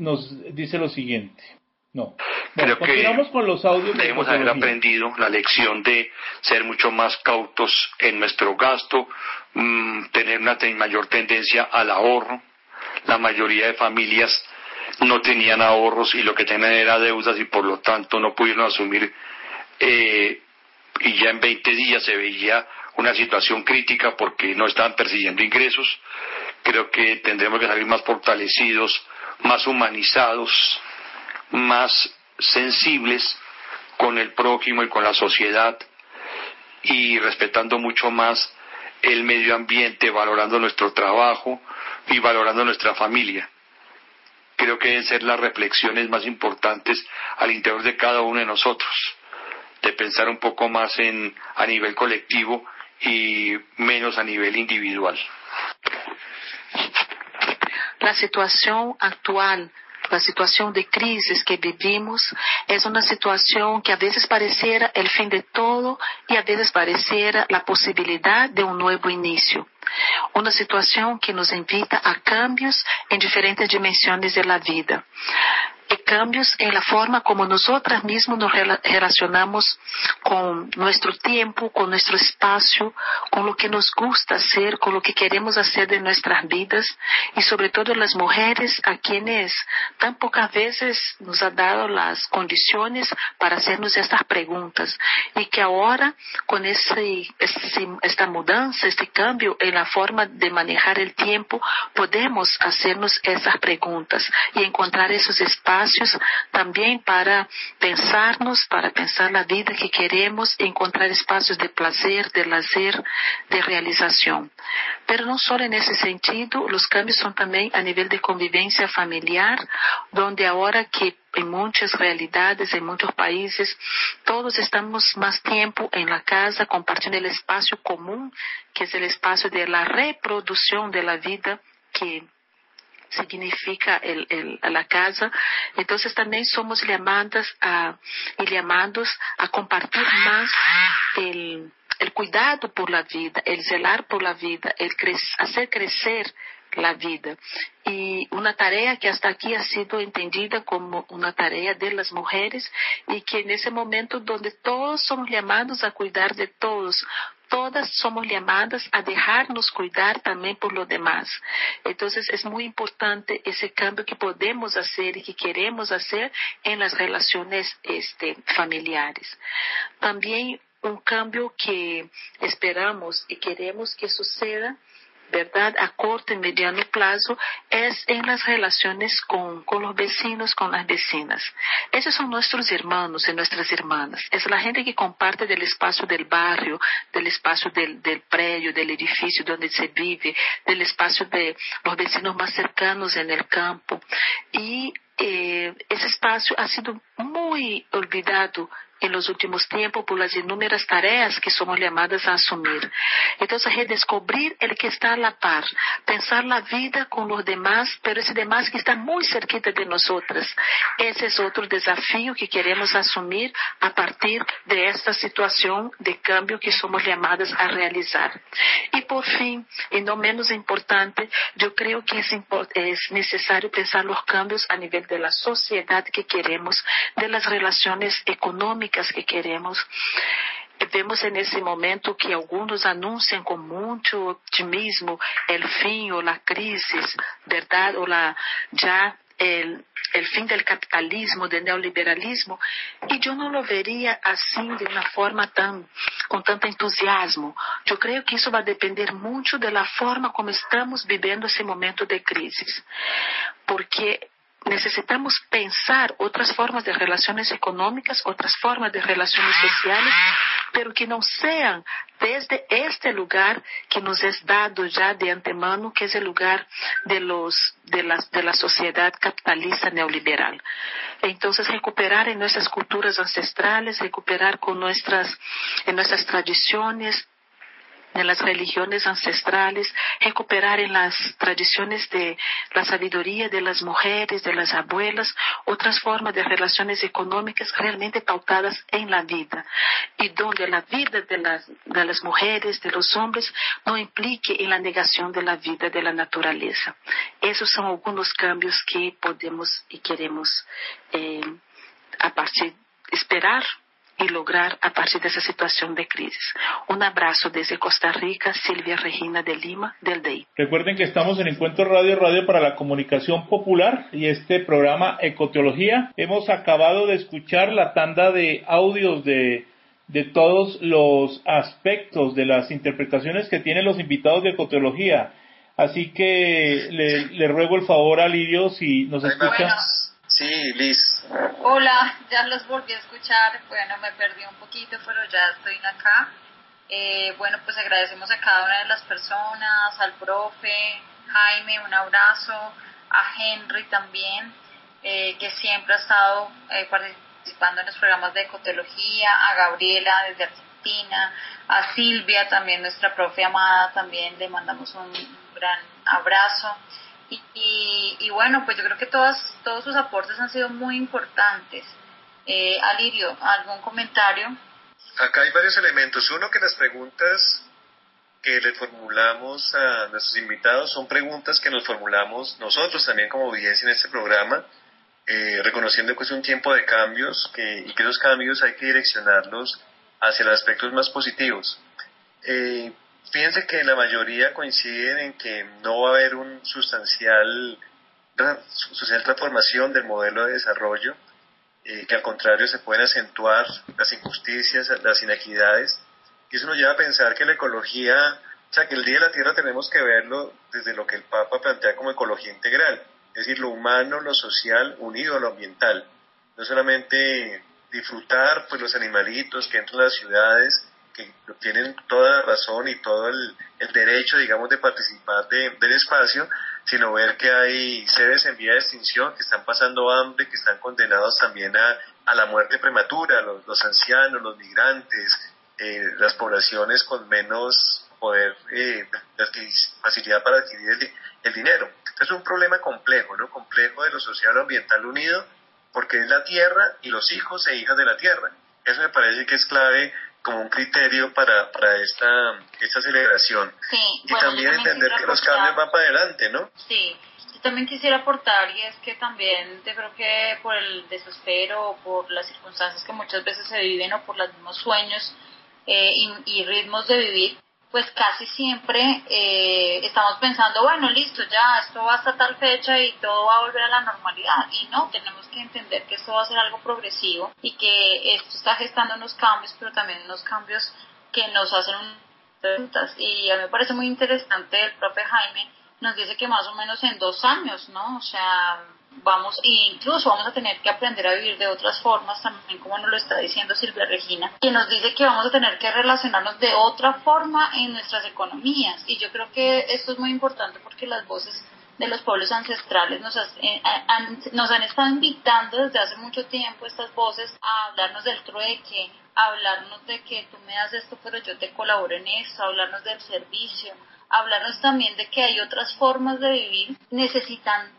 nos dice lo siguiente. No. Creo que con los audios debemos haber aprendido la lección de ser mucho más cautos en nuestro gasto, mm, tener una mayor tendencia al ahorro. La mayoría de familias no tenían ahorros y lo que tenían era deudas y por lo tanto no pudieron asumir eh, y ya en 20 días se veía una situación crítica porque no estaban persiguiendo ingresos. Creo que tendremos que salir más fortalecidos, más humanizados, más sensibles con el prójimo y con la sociedad y respetando mucho más el medio ambiente, valorando nuestro trabajo y valorando nuestra familia. Creo que deben ser las reflexiones más importantes al interior de cada uno de nosotros, de pensar un poco más en, a nivel colectivo y menos a nivel individual. La situación actual la situación de crisis que vivimos es una situación que a veces pareciera el fin de todo y a veces pareciera la posibilidad de un nuevo inicio. Una situación que nos invita a cambios en diferentes dimensiones de la vida cambios en la forma como nosotras mismas nos relacionamos con nuestro tiempo, con nuestro espacio, con lo que nos gusta hacer, con lo que queremos hacer de nuestras vidas. Y sobre todo las mujeres a quienes tan pocas veces nos ha dado las condiciones para hacernos estas preguntas. Y que ahora con ese, esta mudanza, este cambio en la forma de manejar el tiempo, podemos hacernos esas preguntas y encontrar esos espacios también para pensarnos, para pensar la vida que queremos, encontrar espacios de placer, de lazer, de realización. Pero no solo en ese sentido, los cambios son también a nivel de convivencia familiar, donde ahora que en muchas realidades, en muchos países, todos estamos más tiempo en la casa compartiendo el espacio común, que es el espacio de la reproducción de la vida que significa el, la casa. Entonces también somos llamadas a, llamados a compartir más el, el cuidado por la vida, el zelar por la vida, el hacer crecer la vida. Y una tarea que hasta aquí ha sido entendida como una tarea de las mujeres y que en ese momento donde todos somos llamados a cuidar de todos, todas somos llamadas a dejarnos cuidar también por lo demás. Entonces es muy importante ese cambio que podemos hacer y que queremos hacer en las relaciones este, familiares. También un cambio que esperamos y queremos que suceda verdad a corto y mediano plazo es en las relaciones con, los vecinos, con las vecinas. Esos son nuestros hermanos y nuestras hermanas. Es la gente que comparte del espacio del barrio, del espacio del, del predio, del edificio donde se vive, del espacio de los vecinos más cercanos en el campo. Y eh, ese espacio ha sido muy olvidado en los últimos tiempos por las inúmeras tareas que somos llamadas a asumir. Entonces, redescubrir el que está a la par, pensar la vida con los demás, pero ese demás que está muy cerquita de nosotras. Ese es otro desafío que queremos asumir a partir de esta situación de cambio que somos llamadas a realizar. Y por fin, y no menos importante, yo creo que es, es necesario pensar los cambios a nivel de la sociedad que queremos, de las relaciones económicas, que queremos. Vemos en ese momento que algunos anuncian con mucho optimismo el fin o la crisis, ¿verdad? O la ya el, el fin del capitalismo, del neoliberalismo, y yo no lo vería así de una forma tan, con tanto entusiasmo. Yo creo que eso va a depender mucho de la forma como estamos viviendo ese momento de crisis, porque necesitamos pensar otras formas de relaciones económicas, otras formas de relaciones sociales, pero que no sean desde este lugar que nos es dado ya de antemano, que es el lugar de los de la, de la sociedad capitalista neoliberal. Entonces, recuperar en nuestras culturas ancestrales, recuperar con nuestras, en nuestras tradiciones, en las religiones ancestrales, recuperar en las tradiciones de la sabiduría de las mujeres, de las abuelas, otras formas de relaciones económicas realmente pautadas en la vida y donde la vida de las, de las mujeres, de los hombres, no implique en la negación de la vida de la naturaleza. Esos son algunos cambios que podemos y queremos eh, a partir esperar y lograr a partir de esa situación de crisis. Un abrazo desde Costa Rica, Silvia Regina de Lima, del DEI. Recuerden que estamos en Encuentro Radio Radio para la Comunicación Popular y este programa Ecoteología. Hemos acabado de escuchar la tanda de audios de, de todos los aspectos de las interpretaciones que tienen los invitados de Ecoteología. Así que le, le ruego el favor a Lidio si nos escucha. Sí, Liz. Hola, ya los volví a escuchar. Bueno, me perdí un poquito, pero ya estoy acá. Eh, bueno, pues agradecemos a cada una de las personas, al profe, Jaime, un abrazo, a Henry también, eh, que siempre ha estado eh, participando en los programas de ecoteología, a Gabriela desde Argentina, a Silvia también, nuestra profe amada, también le mandamos un gran abrazo. Y, y, bueno, pues yo creo que todas, todos sus aportes han sido muy importantes. Eh, Alirio, ¿algún comentario? Acá hay varios elementos. Uno, que las preguntas que le formulamos a nuestros invitados son preguntas que nos formulamos nosotros también como audiencia en este programa, eh, reconociendo que es un tiempo de cambios que, y que esos cambios hay que direccionarlos hacia los aspectos más positivos. Eh, Fíjense que la mayoría coinciden en que no va a haber un sustancial, sustancial transformación del modelo de desarrollo, eh, que al contrario se pueden acentuar las injusticias, las inequidades, y eso nos lleva a pensar que la ecología, o sea, que el Día de la Tierra tenemos que verlo desde lo que el Papa plantea como ecología integral, es decir, lo humano, lo social, unido a lo ambiental, no solamente disfrutar pues los animalitos que entran a las ciudades, que tienen toda la razón y todo el, derecho, digamos, de participar de, del espacio, sino ver que hay seres en vía de extinción que están pasando hambre, que están condenados también a, a la muerte prematura, los, los ancianos, los migrantes, eh, las poblaciones con menos poder, eh, facilidad para adquirir el, el dinero. Es un problema complejo, ¿no? Complejo de lo social ambiental unido, porque es la tierra y los hijos e hijas de la tierra. Eso me parece que es clave como un criterio para, para esta, esta celebración. Sí, y también, entender que los cambios van para adelante, ¿no? Sí, yo también quisiera aportar y es que también yo creo que por el desespero o por las circunstancias que muchas veces se viven o por los mismos sueños eh, y, y ritmos de vivir, pues casi siempre eh, estamos pensando, bueno, listo, ya esto va hasta tal fecha y todo va a volver a la normalidad. Y no, tenemos que entender que esto va a ser algo progresivo y que esto está gestando unos cambios, pero también unos cambios que nos hacen preguntas. Y a mí me parece muy interesante el profe Jaime nos dice que más o menos en dos años, ¿no? O sea, vamos, e incluso vamos a tener que aprender a vivir de otras formas, también como nos lo está diciendo Silvia Regina, que nos dice que vamos a tener que relacionarnos de otra forma en nuestras economías. Y yo creo que esto es muy importante porque las voces de los pueblos ancestrales nos, eh, han, nos han estado invitando desde hace mucho tiempo estas voces a hablarnos del trueque, a hablarnos de que tú me das esto pero yo te colaboro en esto, a hablarnos del servicio, hablarnos también de que hay otras formas de vivir necesitando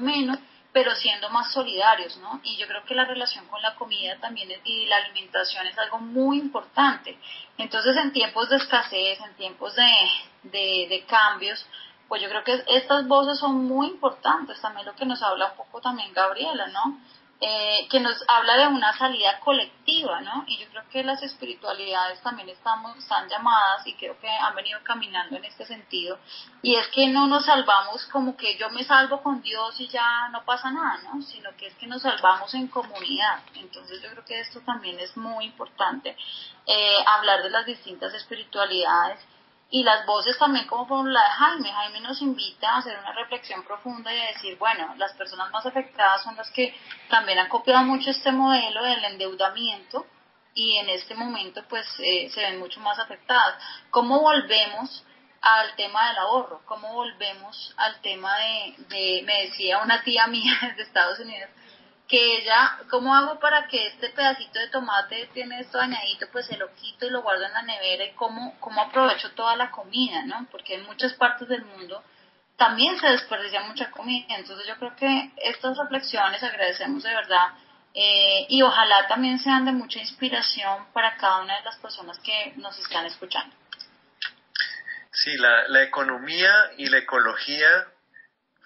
menos pero siendo más solidarios, ¿no? Y yo creo que la relación con la comida también y la alimentación es algo muy importante. Entonces, en tiempos de escasez, en tiempos de, de, de cambios, pues yo creo que estas voces son muy importantes, también lo que nos habla un poco también Gabriela, ¿no? Eh, que nos habla de una salida colectiva, ¿no? Y yo creo que las espiritualidades también estamos, están llamadas y creo que han venido caminando en este sentido. Y es que no nos salvamos como que yo me salvo con Dios y ya no pasa nada, ¿no? Sino que es que nos salvamos en comunidad. Entonces yo creo que esto también es muy importante, eh, hablar de las distintas espiritualidades y las voces también como por la de Jaime. Jaime nos invita a hacer una reflexión profunda y a decir, bueno, las personas más afectadas son las que también han copiado mucho este modelo del endeudamiento y en este momento pues eh, se ven mucho más afectadas. ¿Cómo volvemos al tema del ahorro? ¿Cómo volvemos al tema de, de me decía una tía mía de Estados Unidos, que ella, ¿cómo hago para que este pedacito de tomate tiene esto dañadito? Pues se lo quito y lo guardo en la nevera y cómo, cómo aprovecho toda la comida, ¿no? Porque en muchas partes del mundo también se desperdicia mucha comida. Entonces yo creo que estas reflexiones agradecemos de verdad eh, y ojalá también sean de mucha inspiración para cada una de las personas que nos están escuchando. Sí, la, la economía y la ecología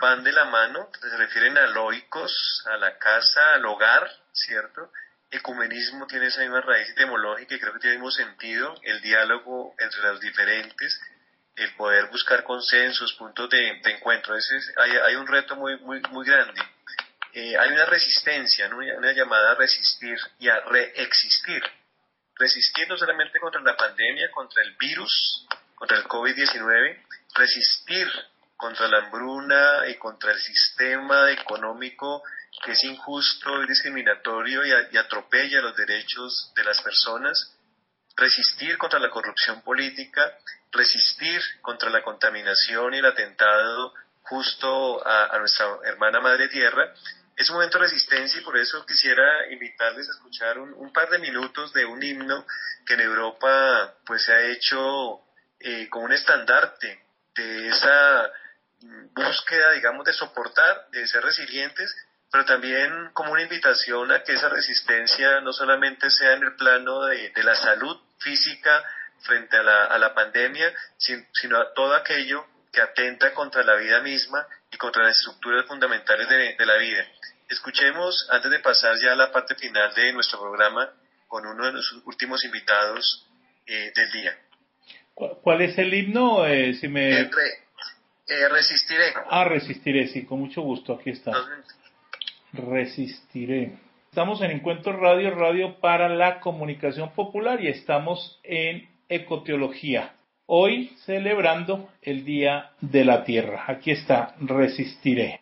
van de la mano, se refieren a loicos, a la casa, al hogar, ¿cierto? Ecumenismo tiene esa misma raíz etimológica y creo que tiene el mismo sentido, el diálogo entre los diferentes, el poder buscar consensos, puntos de, encuentro. Ese hay, hay, un reto muy, muy, muy grande. Eh, hay una resistencia, una llamada a resistir y a reexistir. Resistir no solamente contra la pandemia, contra el virus, contra el COVID-19, resistir contra la hambruna y contra el sistema económico que es injusto y discriminatorio y, atropella los derechos de las personas, resistir contra la corrupción política, resistir contra la contaminación y el atentado justo a, nuestra hermana Madre Tierra, es un momento de resistencia y por eso quisiera invitarles a escuchar un, par de minutos de un himno que en Europa pues se ha hecho eh, como un estandarte de esa búsqueda, digamos, de soportar, de ser resilientes, pero también como una invitación a que esa resistencia no solamente sea en el plano de, la salud física frente a la, a la pandemia, sino a todo aquello que atenta contra la vida misma y contra las estructuras fundamentales de, la vida. Escuchemos, antes de pasar ya a la parte final de nuestro programa, con uno de los últimos invitados eh, del día. ¿Cuál es el himno? Eh, si me... Eh, resistiré. Ah, resistiré, sí, con mucho gusto, aquí está. Resistiré. Estamos en Encuentro Radio, Radio para la Comunicación Popular y estamos en Ecoteología. Hoy celebrando el Día de la Tierra. Aquí está, resistiré.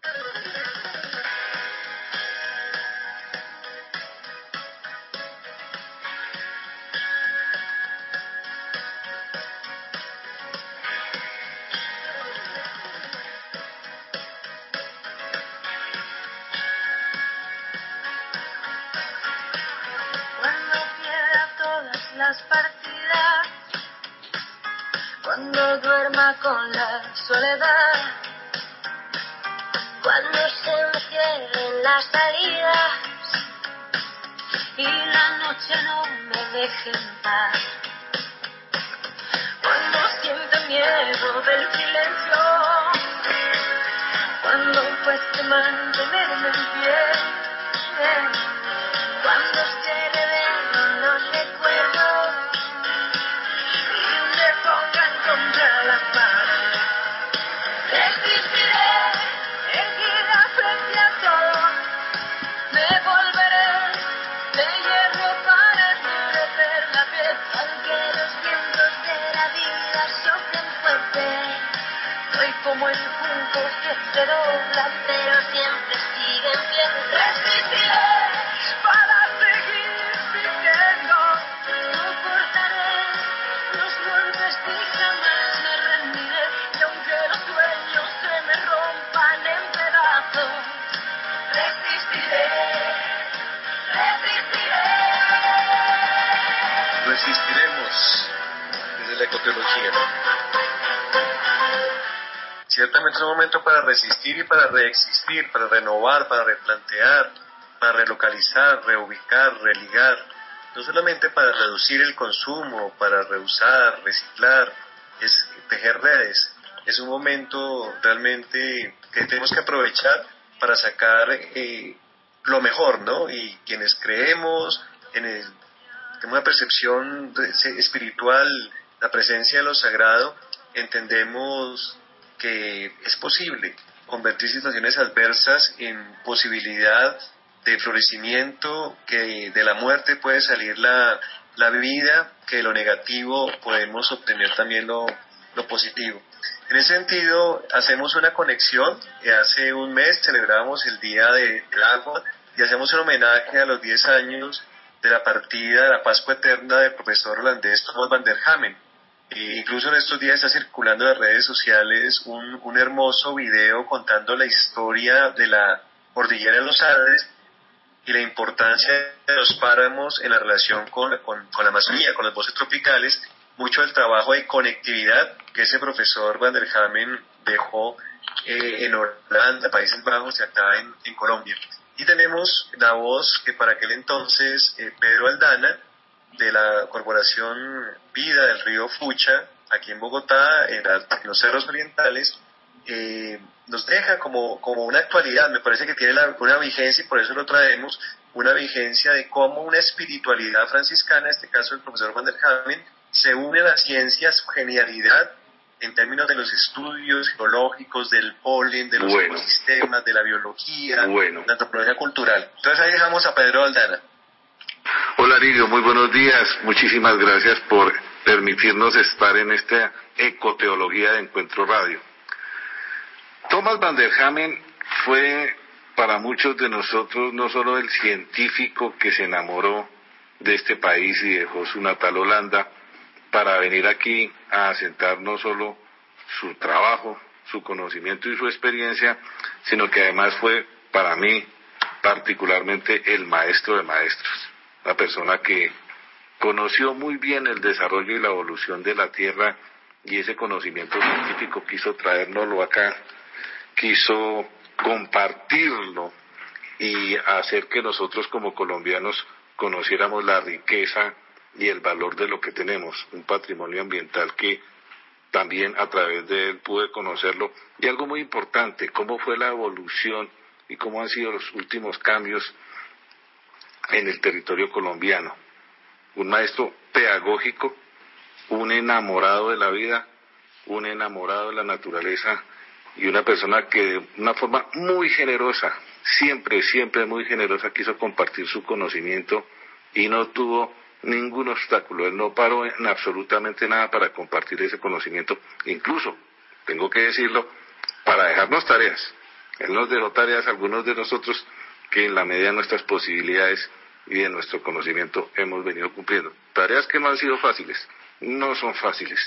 Ecoteología. Ciertamente es un momento para resistir y para reexistir, para renovar, para replantear, para relocalizar, reubicar, religar, no solamente para reducir el consumo, para reusar, reciclar, es tejer redes. Es un momento realmente que tenemos que aprovechar para sacar eh, lo mejor, ¿no? Y quienes creemos en una percepción espiritual, la presencia de lo sagrado, entendemos que es posible convertir situaciones adversas en posibilidad de florecimiento, que de la muerte puede salir la, la vida, que de lo negativo podemos obtener también lo, lo positivo. En ese sentido, hacemos una conexión. Hace un mes celebramos el Día del Agua y hacemos un homenaje a los 10 años de la partida de la Pascua Eterna del profesor holandés Thomas van der Hamen. E incluso en estos días está circulando en redes sociales un, un hermoso video contando la historia de la cordillera de los Andes y la importancia de los páramos en la relación con, con, con la Amazonía, con los bosques tropicales mucho del trabajo de conectividad que ese profesor Van der Hamen dejó eh, en Holanda, Países Bajos y acá en, en, Colombia. Y tenemos la voz que para aquel entonces eh, Pedro Aldana, de la Corporación Vida del Río Fucha, aquí en Bogotá, en, los Cerros Orientales, eh, nos deja como, como una actualidad, me parece que tiene la, una vigencia y por eso lo traemos, una vigencia de cómo una espiritualidad franciscana, en este caso el profesor Van der Hamen, se une a la ciencia su genialidad en términos de los estudios geológicos, del polen, de los ecosistemas, de la biología, de la antropología cultural. Entonces ahí dejamos a Pedro Aldana. Hola Lidio, muy buenos días. Muchísimas gracias por permitirnos estar en esta ecoteología de Encuentro Radio. Thomas van der Hamen fue para muchos de nosotros no solo el científico que se enamoró de este país y dejó su natal Holanda, para venir aquí a asentar no solo su trabajo, su conocimiento y su experiencia, sino que además fue para mí particularmente el maestro de maestros, la persona que conoció muy bien el desarrollo y la evolución de la Tierra y ese conocimiento científico quiso traérnoslo acá, quiso compartirlo y hacer que nosotros como colombianos conociéramos la riqueza y el valor de lo que tenemos, un patrimonio ambiental que también a través de él pude conocerlo. Y algo muy importante, cómo fue la evolución y cómo han sido los últimos cambios en el territorio colombiano. Un maestro pedagógico, un enamorado de la vida, un enamorado de la naturaleza y una persona que de una forma muy generosa, siempre, siempre muy generosa, quiso compartir su conocimiento y no tuvo ningún obstáculo. Él no paró en absolutamente nada para compartir ese conocimiento, incluso, tengo que decirlo, para dejarnos tareas. Él nos dejó tareas algunos de nosotros que en la medida de nuestras posibilidades y de nuestro conocimiento hemos venido cumpliendo. Tareas que no han sido fáciles, no son fáciles,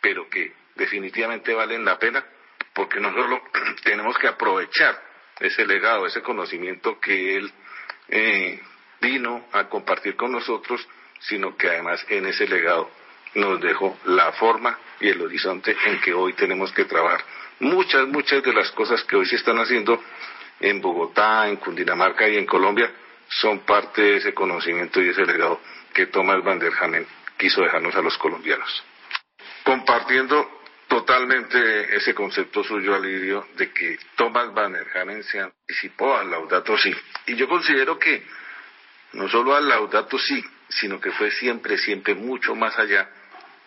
pero que definitivamente valen la pena porque no solo tenemos que aprovechar ese legado, ese conocimiento que él eh, vino a compartir con nosotros, sino que además en ese legado nos dejó la forma y el horizonte en que hoy tenemos que trabajar. Muchas, muchas de las cosas que hoy se están haciendo en Bogotá, en Cundinamarca y en Colombia son parte de ese conocimiento y ese legado que Tomás Van der Hanen quiso dejarnos a los colombianos. Compartiendo totalmente ese concepto suyo, Alirio, de que Tomás Van der Hanen se anticipó al Laudato Si. Y yo considero que no solo al Laudato Si, sino que fue siempre, siempre mucho más allá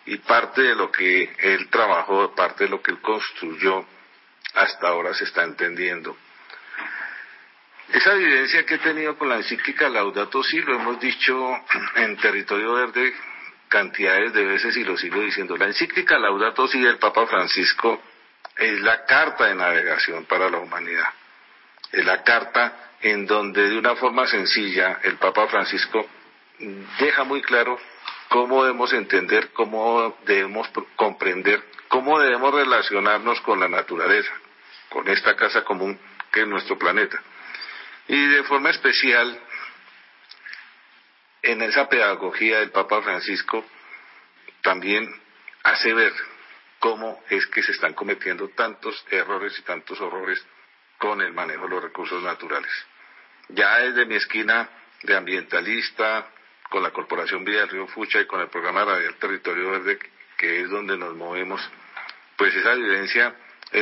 y parte de lo que él trabajó, parte de lo que él construyó, hasta ahora se está entendiendo. Esa evidencia que he tenido con la encíclica Laudato Si, lo hemos dicho en Territorio Verde cantidades de veces y lo sigo diciendo. La encíclica Laudato Si del Papa Francisco es la carta de navegación para la humanidad. Es la carta en donde de una forma sencilla el Papa Francisco deja muy claro cómo debemos entender, cómo debemos comprender, cómo debemos relacionarnos con la naturaleza, con esta casa común que es nuestro planeta. Y de forma especial, en esa pedagogía del Papa Francisco, también hace ver cómo es que se están cometiendo tantos errores y tantos horrores con el manejo de los recursos naturales. Ya desde mi esquina de ambientalista, con la Corporación Vía del Río Fucha y con el programa Radial Territorio Verde, que es donde nos movemos, pues esa evidencia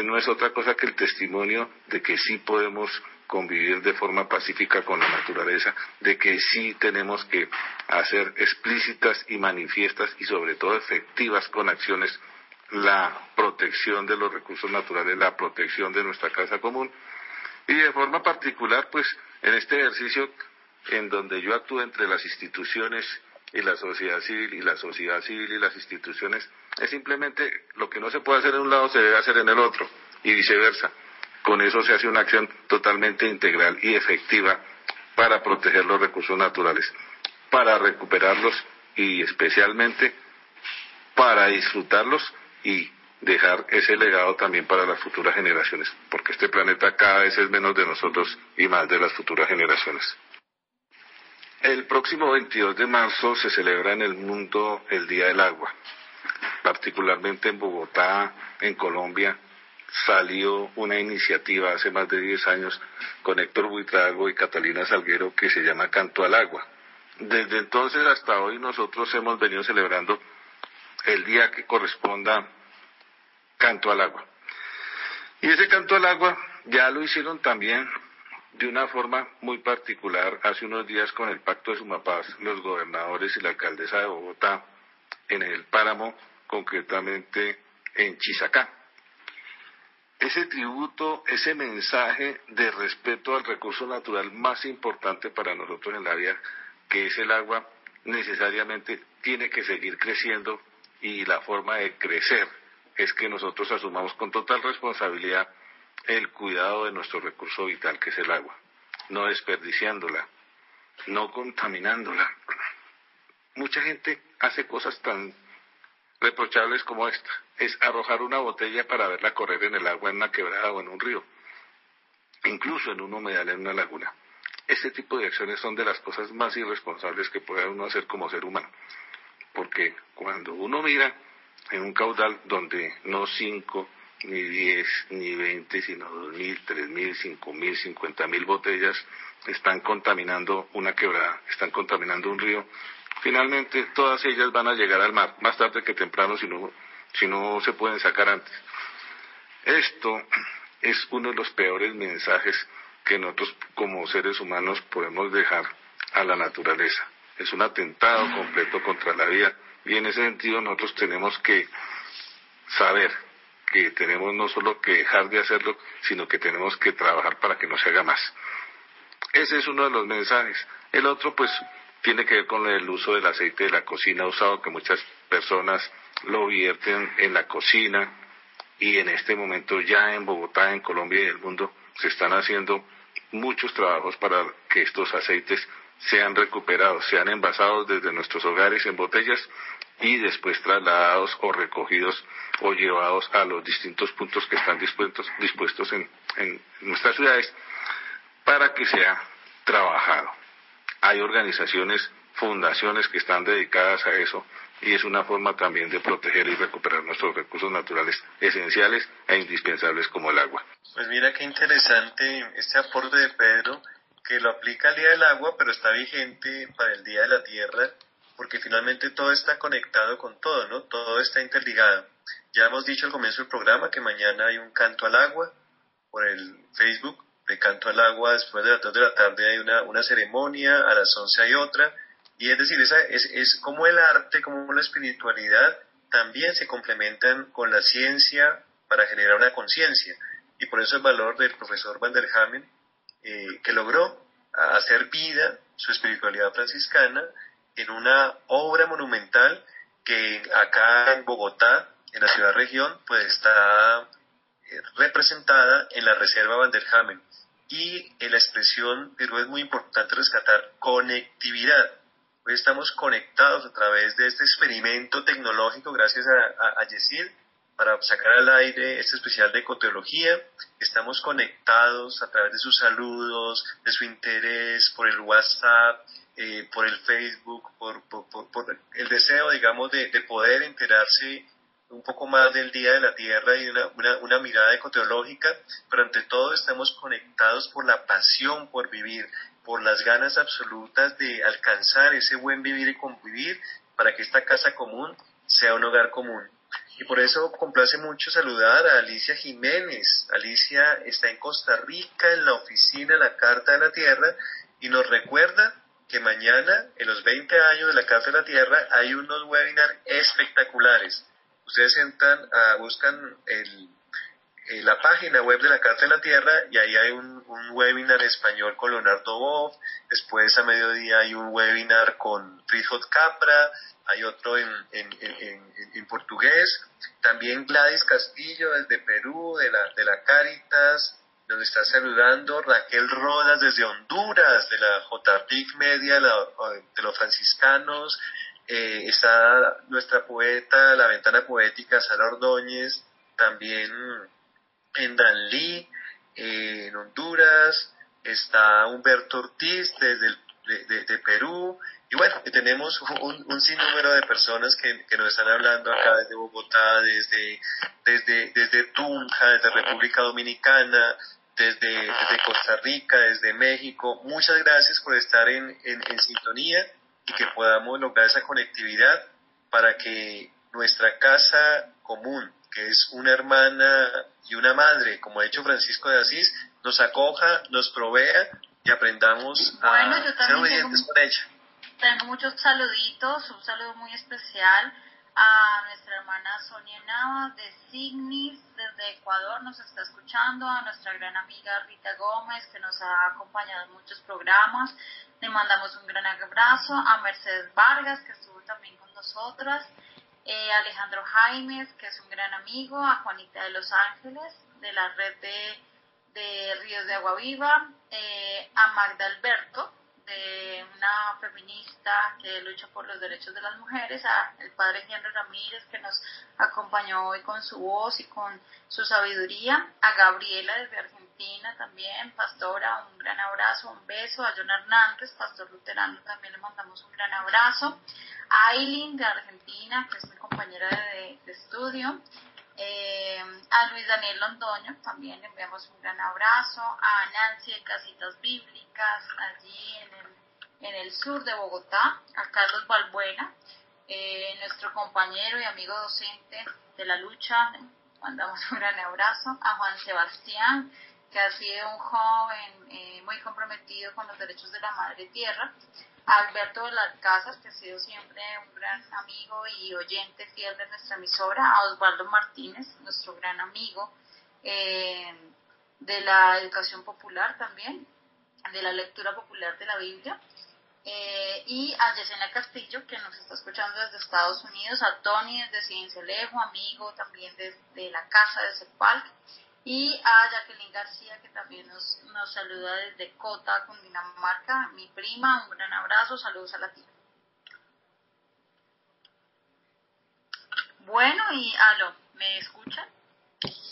no es otra cosa que el testimonio de que sí podemos convivir de forma pacífica con la naturaleza, de que sí tenemos que hacer explícitas y manifiestas y sobre todo efectivas con acciones la protección de los recursos naturales, la protección de nuestra casa común y de forma particular pues en este ejercicio en donde yo actúo entre las instituciones y la sociedad civil y la sociedad civil y las instituciones es simplemente lo que no se puede hacer en un lado se debe hacer en el otro y viceversa. Con eso se hace una acción totalmente integral y efectiva para proteger los recursos naturales, para recuperarlos y especialmente para disfrutarlos y dejar ese legado también para las futuras generaciones, porque este planeta cada vez es menos de nosotros y más de las futuras generaciones. El próximo 22 de marzo se celebra en el mundo el Día del Agua, particularmente en Bogotá, en Colombia, salió una iniciativa hace más de 10 años con Héctor Buitrago y Catalina Salguero que se llama Canto al Agua. Desde entonces hasta hoy nosotros hemos venido celebrando el día que corresponda Canto al Agua. Y ese Canto al Agua ya lo hicieron también de una forma muy particular hace unos días con el Pacto de Sumapaz, los gobernadores y la alcaldesa de Bogotá en el páramo, concretamente en Chisacá ese tributo, ese mensaje de respeto al recurso natural más importante para nosotros en la vida, que es el agua, necesariamente tiene que seguir creciendo y la forma de crecer es que nosotros asumamos con total responsabilidad el cuidado de nuestro recurso vital, que es el agua, no desperdiciándola, no contaminándola. Mucha gente hace cosas tan reprochables como esta es arrojar una botella para verla correr en el agua en una quebrada o en un río, incluso en un humedal en una laguna. Este tipo de acciones son de las cosas más irresponsables que puede uno hacer como ser humano, porque cuando uno mira en un caudal donde no cinco, ni diez, ni veinte, sino dos mil, tres mil, cinco mil, cincuenta mil botellas están contaminando una quebrada, están contaminando un río, finalmente todas ellas van a llegar al mar, más tarde que temprano si no si no se pueden sacar antes. Esto es uno de los peores mensajes que nosotros como seres humanos podemos dejar a la naturaleza. Es un atentado completo contra la vida y en ese sentido nosotros tenemos que saber que tenemos no solo que dejar de hacerlo, sino que tenemos que trabajar para que no se haga más. Ese es uno de los mensajes. El otro, pues, tiene que ver con el uso del aceite de la cocina usado que muchas personas lo vierten en la cocina y en este momento ya en Bogotá, en Colombia y en el mundo se están haciendo muchos trabajos para que estos aceites sean recuperados, sean envasados desde nuestros hogares en botellas y después trasladados o recogidos o llevados a los distintos puntos que están dispuestos, en nuestras ciudades para que sea trabajado. Hay organizaciones, fundaciones que están dedicadas a eso y es una forma también de proteger y recuperar nuestros recursos naturales esenciales e indispensables como el agua. Pues mira qué interesante este aporte de Pedro, que lo aplica al Día del Agua, pero está vigente para el Día de la Tierra, porque finalmente todo está conectado con todo, ¿no? Todo está interligado. Ya hemos dicho al comienzo del programa que mañana hay un canto al agua por el Facebook de canto al agua, después de las 2 de la tarde hay una, una ceremonia, a las 11 hay otra, y es decir, esa es, es como el arte, como la espiritualidad también se complementan con la ciencia para generar una conciencia. Y por eso el valor del profesor Van der Hamen, eh, que logró hacer vida su espiritualidad franciscana en una obra monumental que acá en Bogotá, en la ciudad región, pues está eh, representada en la Reserva Van der Hamen. Y en la expresión, es muy importante rescatar, conectividad Hoy estamos conectados a través de este experimento tecnológico, gracias a, a, para sacar al aire este especial de ecoteología. Estamos conectados a través de sus saludos, de su interés, por el WhatsApp, eh, por el Facebook, por, el deseo, digamos, de, poder enterarse un poco más del Día de la Tierra y una, una, una mirada ecoteológica, pero ante todo estamos conectados por la pasión por vivir, por las ganas absolutas de alcanzar ese buen vivir y convivir para que esta casa común sea un hogar común. Y por eso complace mucho saludar a Alicia Jiménez. Alicia está en Costa Rica, en la oficina La Carta de la Tierra, y nos recuerda que mañana, en los 20 años de la Carta de la Tierra, hay unos webinars espectaculares. Ustedes entran, a, buscan el, eh, la página web de la Carta de la Tierra y ahí hay un, un webinar español con Leonardo Boff, después a mediodía hay un webinar con Fritjof Capra, hay otro en, en, portugués, también Gladys Castillo desde Perú, de la, de la Caritas, nos está saludando. Raquel Rodas desde Honduras, de la JPIC Media, de los franciscanos, eh, está nuestra poeta, la ventana poética, Sara Ordóñez, también en Danlí, eh, en Honduras, está Humberto Ortiz desde de, Perú, y bueno, tenemos un, un sinnúmero de personas que, que, nos están hablando acá desde Bogotá, desde, desde, desde Tunja, desde República Dominicana, desde, desde Costa Rica, desde México. Muchas gracias por estar en, en, sintonía y que podamos lograr esa conectividad para que nuestra casa común, que es una hermana y una madre, como ha hecho Francisco de Asís, nos acoja, nos provea y aprendamos a ser obedientes con ella. Tengo muchos saluditos, un saludo muy especial a nuestra hermana Sonia Nava de Signis desde Ecuador nos está escuchando, a nuestra gran amiga Rita Gómez que nos ha acompañado en muchos programas, le mandamos un gran abrazo, a Mercedes Vargas que estuvo también con nosotras, eh, Alejandro Jaimes que es un gran amigo, a Juanita de Los Ángeles de la red de, de Ríos de Agua Viva, eh, a Magda Alberto de una feminista que lucha por los derechos de las mujeres, a el padre Henry Ramírez que nos acompañó hoy con su voz y con su sabiduría, a Gabriela desde Argentina también, pastora, un gran abrazo, un beso, a John Hernández, pastor luterano, también le mandamos un gran abrazo, a Aileen de Argentina, que es mi compañera de, de estudio, eh, a Luis Daniel Londoño también le enviamos un gran abrazo. A Nancy de Casitas Bíblicas, allí en el, en el sur de Bogotá. A Carlos Balbuena, eh, nuestro compañero y amigo docente de la lucha. Mandamos un gran abrazo. A Juan Sebastián, que ha sido un joven eh, muy comprometido con los derechos de la madre tierra. Alberto de las Casas, que ha sido siempre un gran amigo y oyente fiel de nuestra emisora, a Osvaldo Martínez, nuestro gran amigo eh, de la educación popular también, de la lectura popular de la Biblia, eh, y a Yesenia Castillo, que nos está escuchando desde Estados Unidos, a Tony desde Ciencialejo, amigo también desde la casa de Cepal, y a Jacqueline García, que también nos, nos saluda desde Cota, Cundinamarca, mi prima, un gran abrazo, saludos a la tía. Bueno, y aló, ¿me escuchan?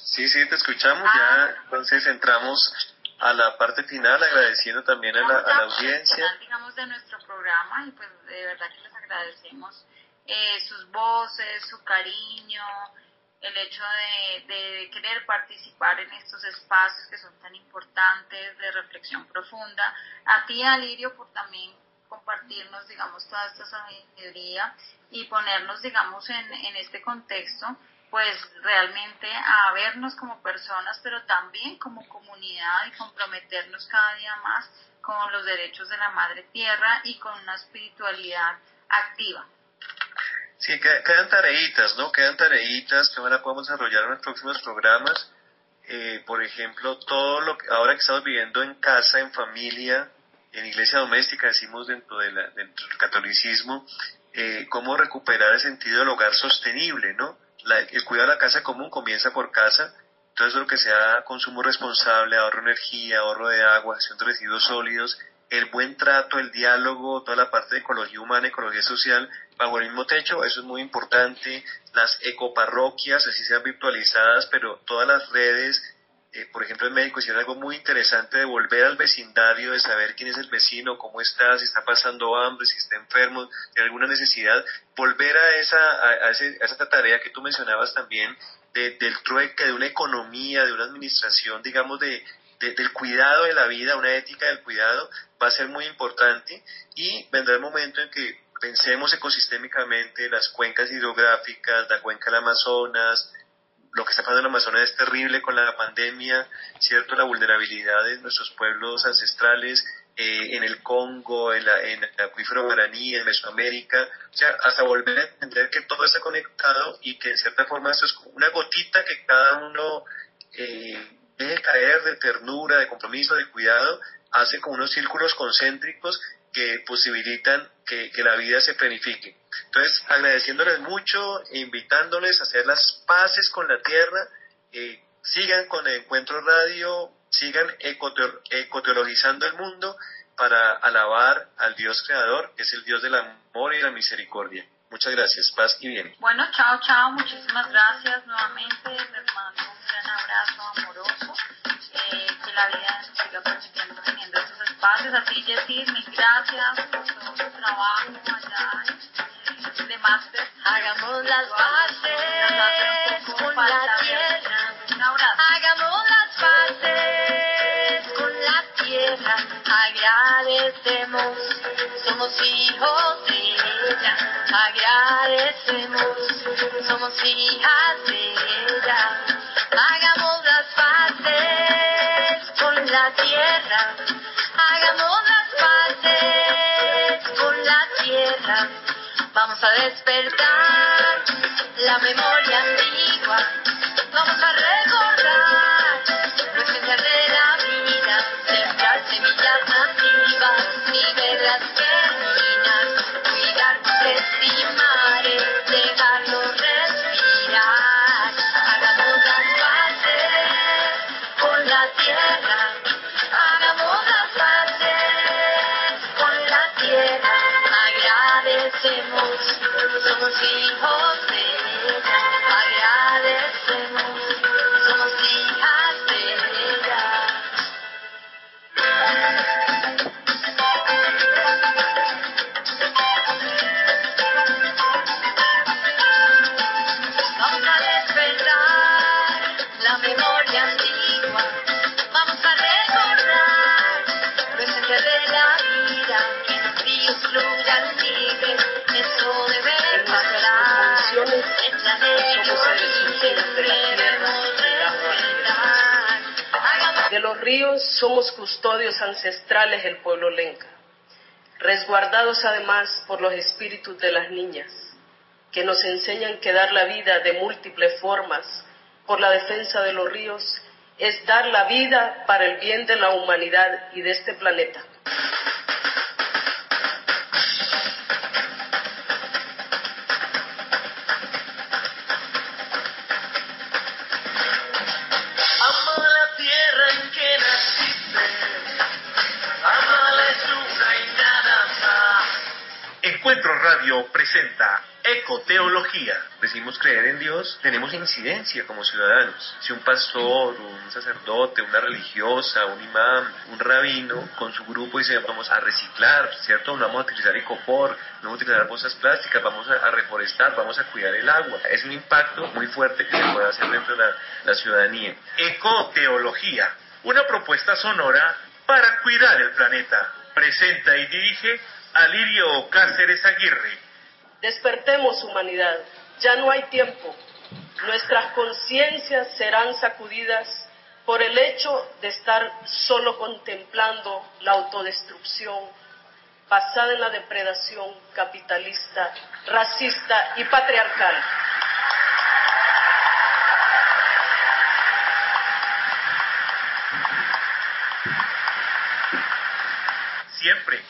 Sí, sí, te escuchamos, ya ah, entonces entramos a la parte final, agradeciendo también a la, a la audiencia. Final, digamos, de nuestro programa, y pues de verdad que les agradecemos eh, sus voces, su cariño, el hecho de, querer participar en estos espacios que son tan importantes de reflexión profunda. A ti, Alirio, por también compartirnos, digamos, toda esta sabiduría y ponernos, digamos, en, en este contexto, pues realmente a vernos como personas, pero también como comunidad y comprometernos cada día más con los derechos de la Madre Tierra y con una espiritualidad activa. Sí, quedan tareitas, ¿no? Quedan tareitas que ahora podemos desarrollar en los próximos programas. Eh, por ejemplo, todo lo que ahora que estamos viviendo en casa, en familia, en iglesia doméstica, decimos dentro, del catolicismo, eh, cómo recuperar el sentido del hogar sostenible, ¿no? el cuidado de la casa común comienza por casa, todo lo que sea consumo responsable, ahorro de energía, ahorro de agua, gestión de residuos sólidos, el buen trato, el diálogo, toda la parte de ecología humana, ecología social, bajo el mismo techo, eso es muy importante. Las ecoparroquias, así sean virtualizadas, pero todas las redes, eh, por ejemplo en México hicieron algo muy interesante de volver al vecindario, de saber quién es el vecino, cómo está, si está pasando hambre, si está enfermo, hay alguna necesidad, volver a esa, a, esa tarea que tú mencionabas también, del trueque, de una economía, de una administración, digamos, de, del cuidado de la vida, una ética del cuidado, va a ser muy importante y vendrá el momento en que pensemos ecosistémicamente las cuencas hidrográficas, la cuenca del Amazonas, lo que está pasando en el Amazonas es terrible con la pandemia, ¿cierto? La vulnerabilidad de nuestros pueblos ancestrales eh, en el Congo, en, la, en el acuífero guaraní, en Mesoamérica, o sea, hasta volver a entender que todo está conectado y que en cierta forma esto es una gotita que cada uno eh, deje caer de ternura, de compromiso, de cuidado, hace como unos círculos concéntricos que posibilitan que, la vida se planifique. Entonces, agradeciéndoles mucho e invitándoles a hacer las paces con la tierra, eh, sigan con el Encuentro Radio, sigan ecoteologizando el mundo para alabar al Dios creador, que es el Dios del amor y la misericordia. Muchas gracias, paz y bien. Bueno, chao, chao, muchísimas gracias nuevamente, les mando un gran abrazo amoroso, eh, que la vida nos siga permitiendo teniendo estos espacios, así Jessie, mil gracias por todo su trabajo allá de máster. Hagamos las paces con la tierra, un abrazo. Hagamos las paces agradecemos, somos hijos de ella agradecemos, somos hijas de ella. Hagamos las paces con la tierra, hagamos las paces con la tierra. Vamos a despertar la memoria antigua, vamos a ríos somos custodios ancestrales del pueblo lenca, resguardados además por los espíritus de las niñas, que nos enseñan que dar la vida de múltiples formas por la defensa de los ríos es dar la vida para el bien de la humanidad y de este planeta. Radio presenta Ecoteología. Decimos creer en Dios, tenemos incidencia como ciudadanos. Si un pastor, un sacerdote, una religiosa, un imán, un rabino, con su grupo dice vamos a reciclar, ¿cierto? No vamos a utilizar icopor, no vamos a utilizar bolsas plásticas, vamos a, a reforestar, vamos a cuidar el agua. Es un impacto muy fuerte que se puede hacer dentro de la, la ciudadanía. Ecoteología, una propuesta sonora para cuidar el planeta. Presenta y dirige Alirio Cáceres Aguirre. Despertemos humanidad, ya no hay tiempo. Nuestras conciencias serán sacudidas por el hecho de estar solo contemplando la autodestrucción basada en la depredación capitalista, racista y patriarcal. Siempre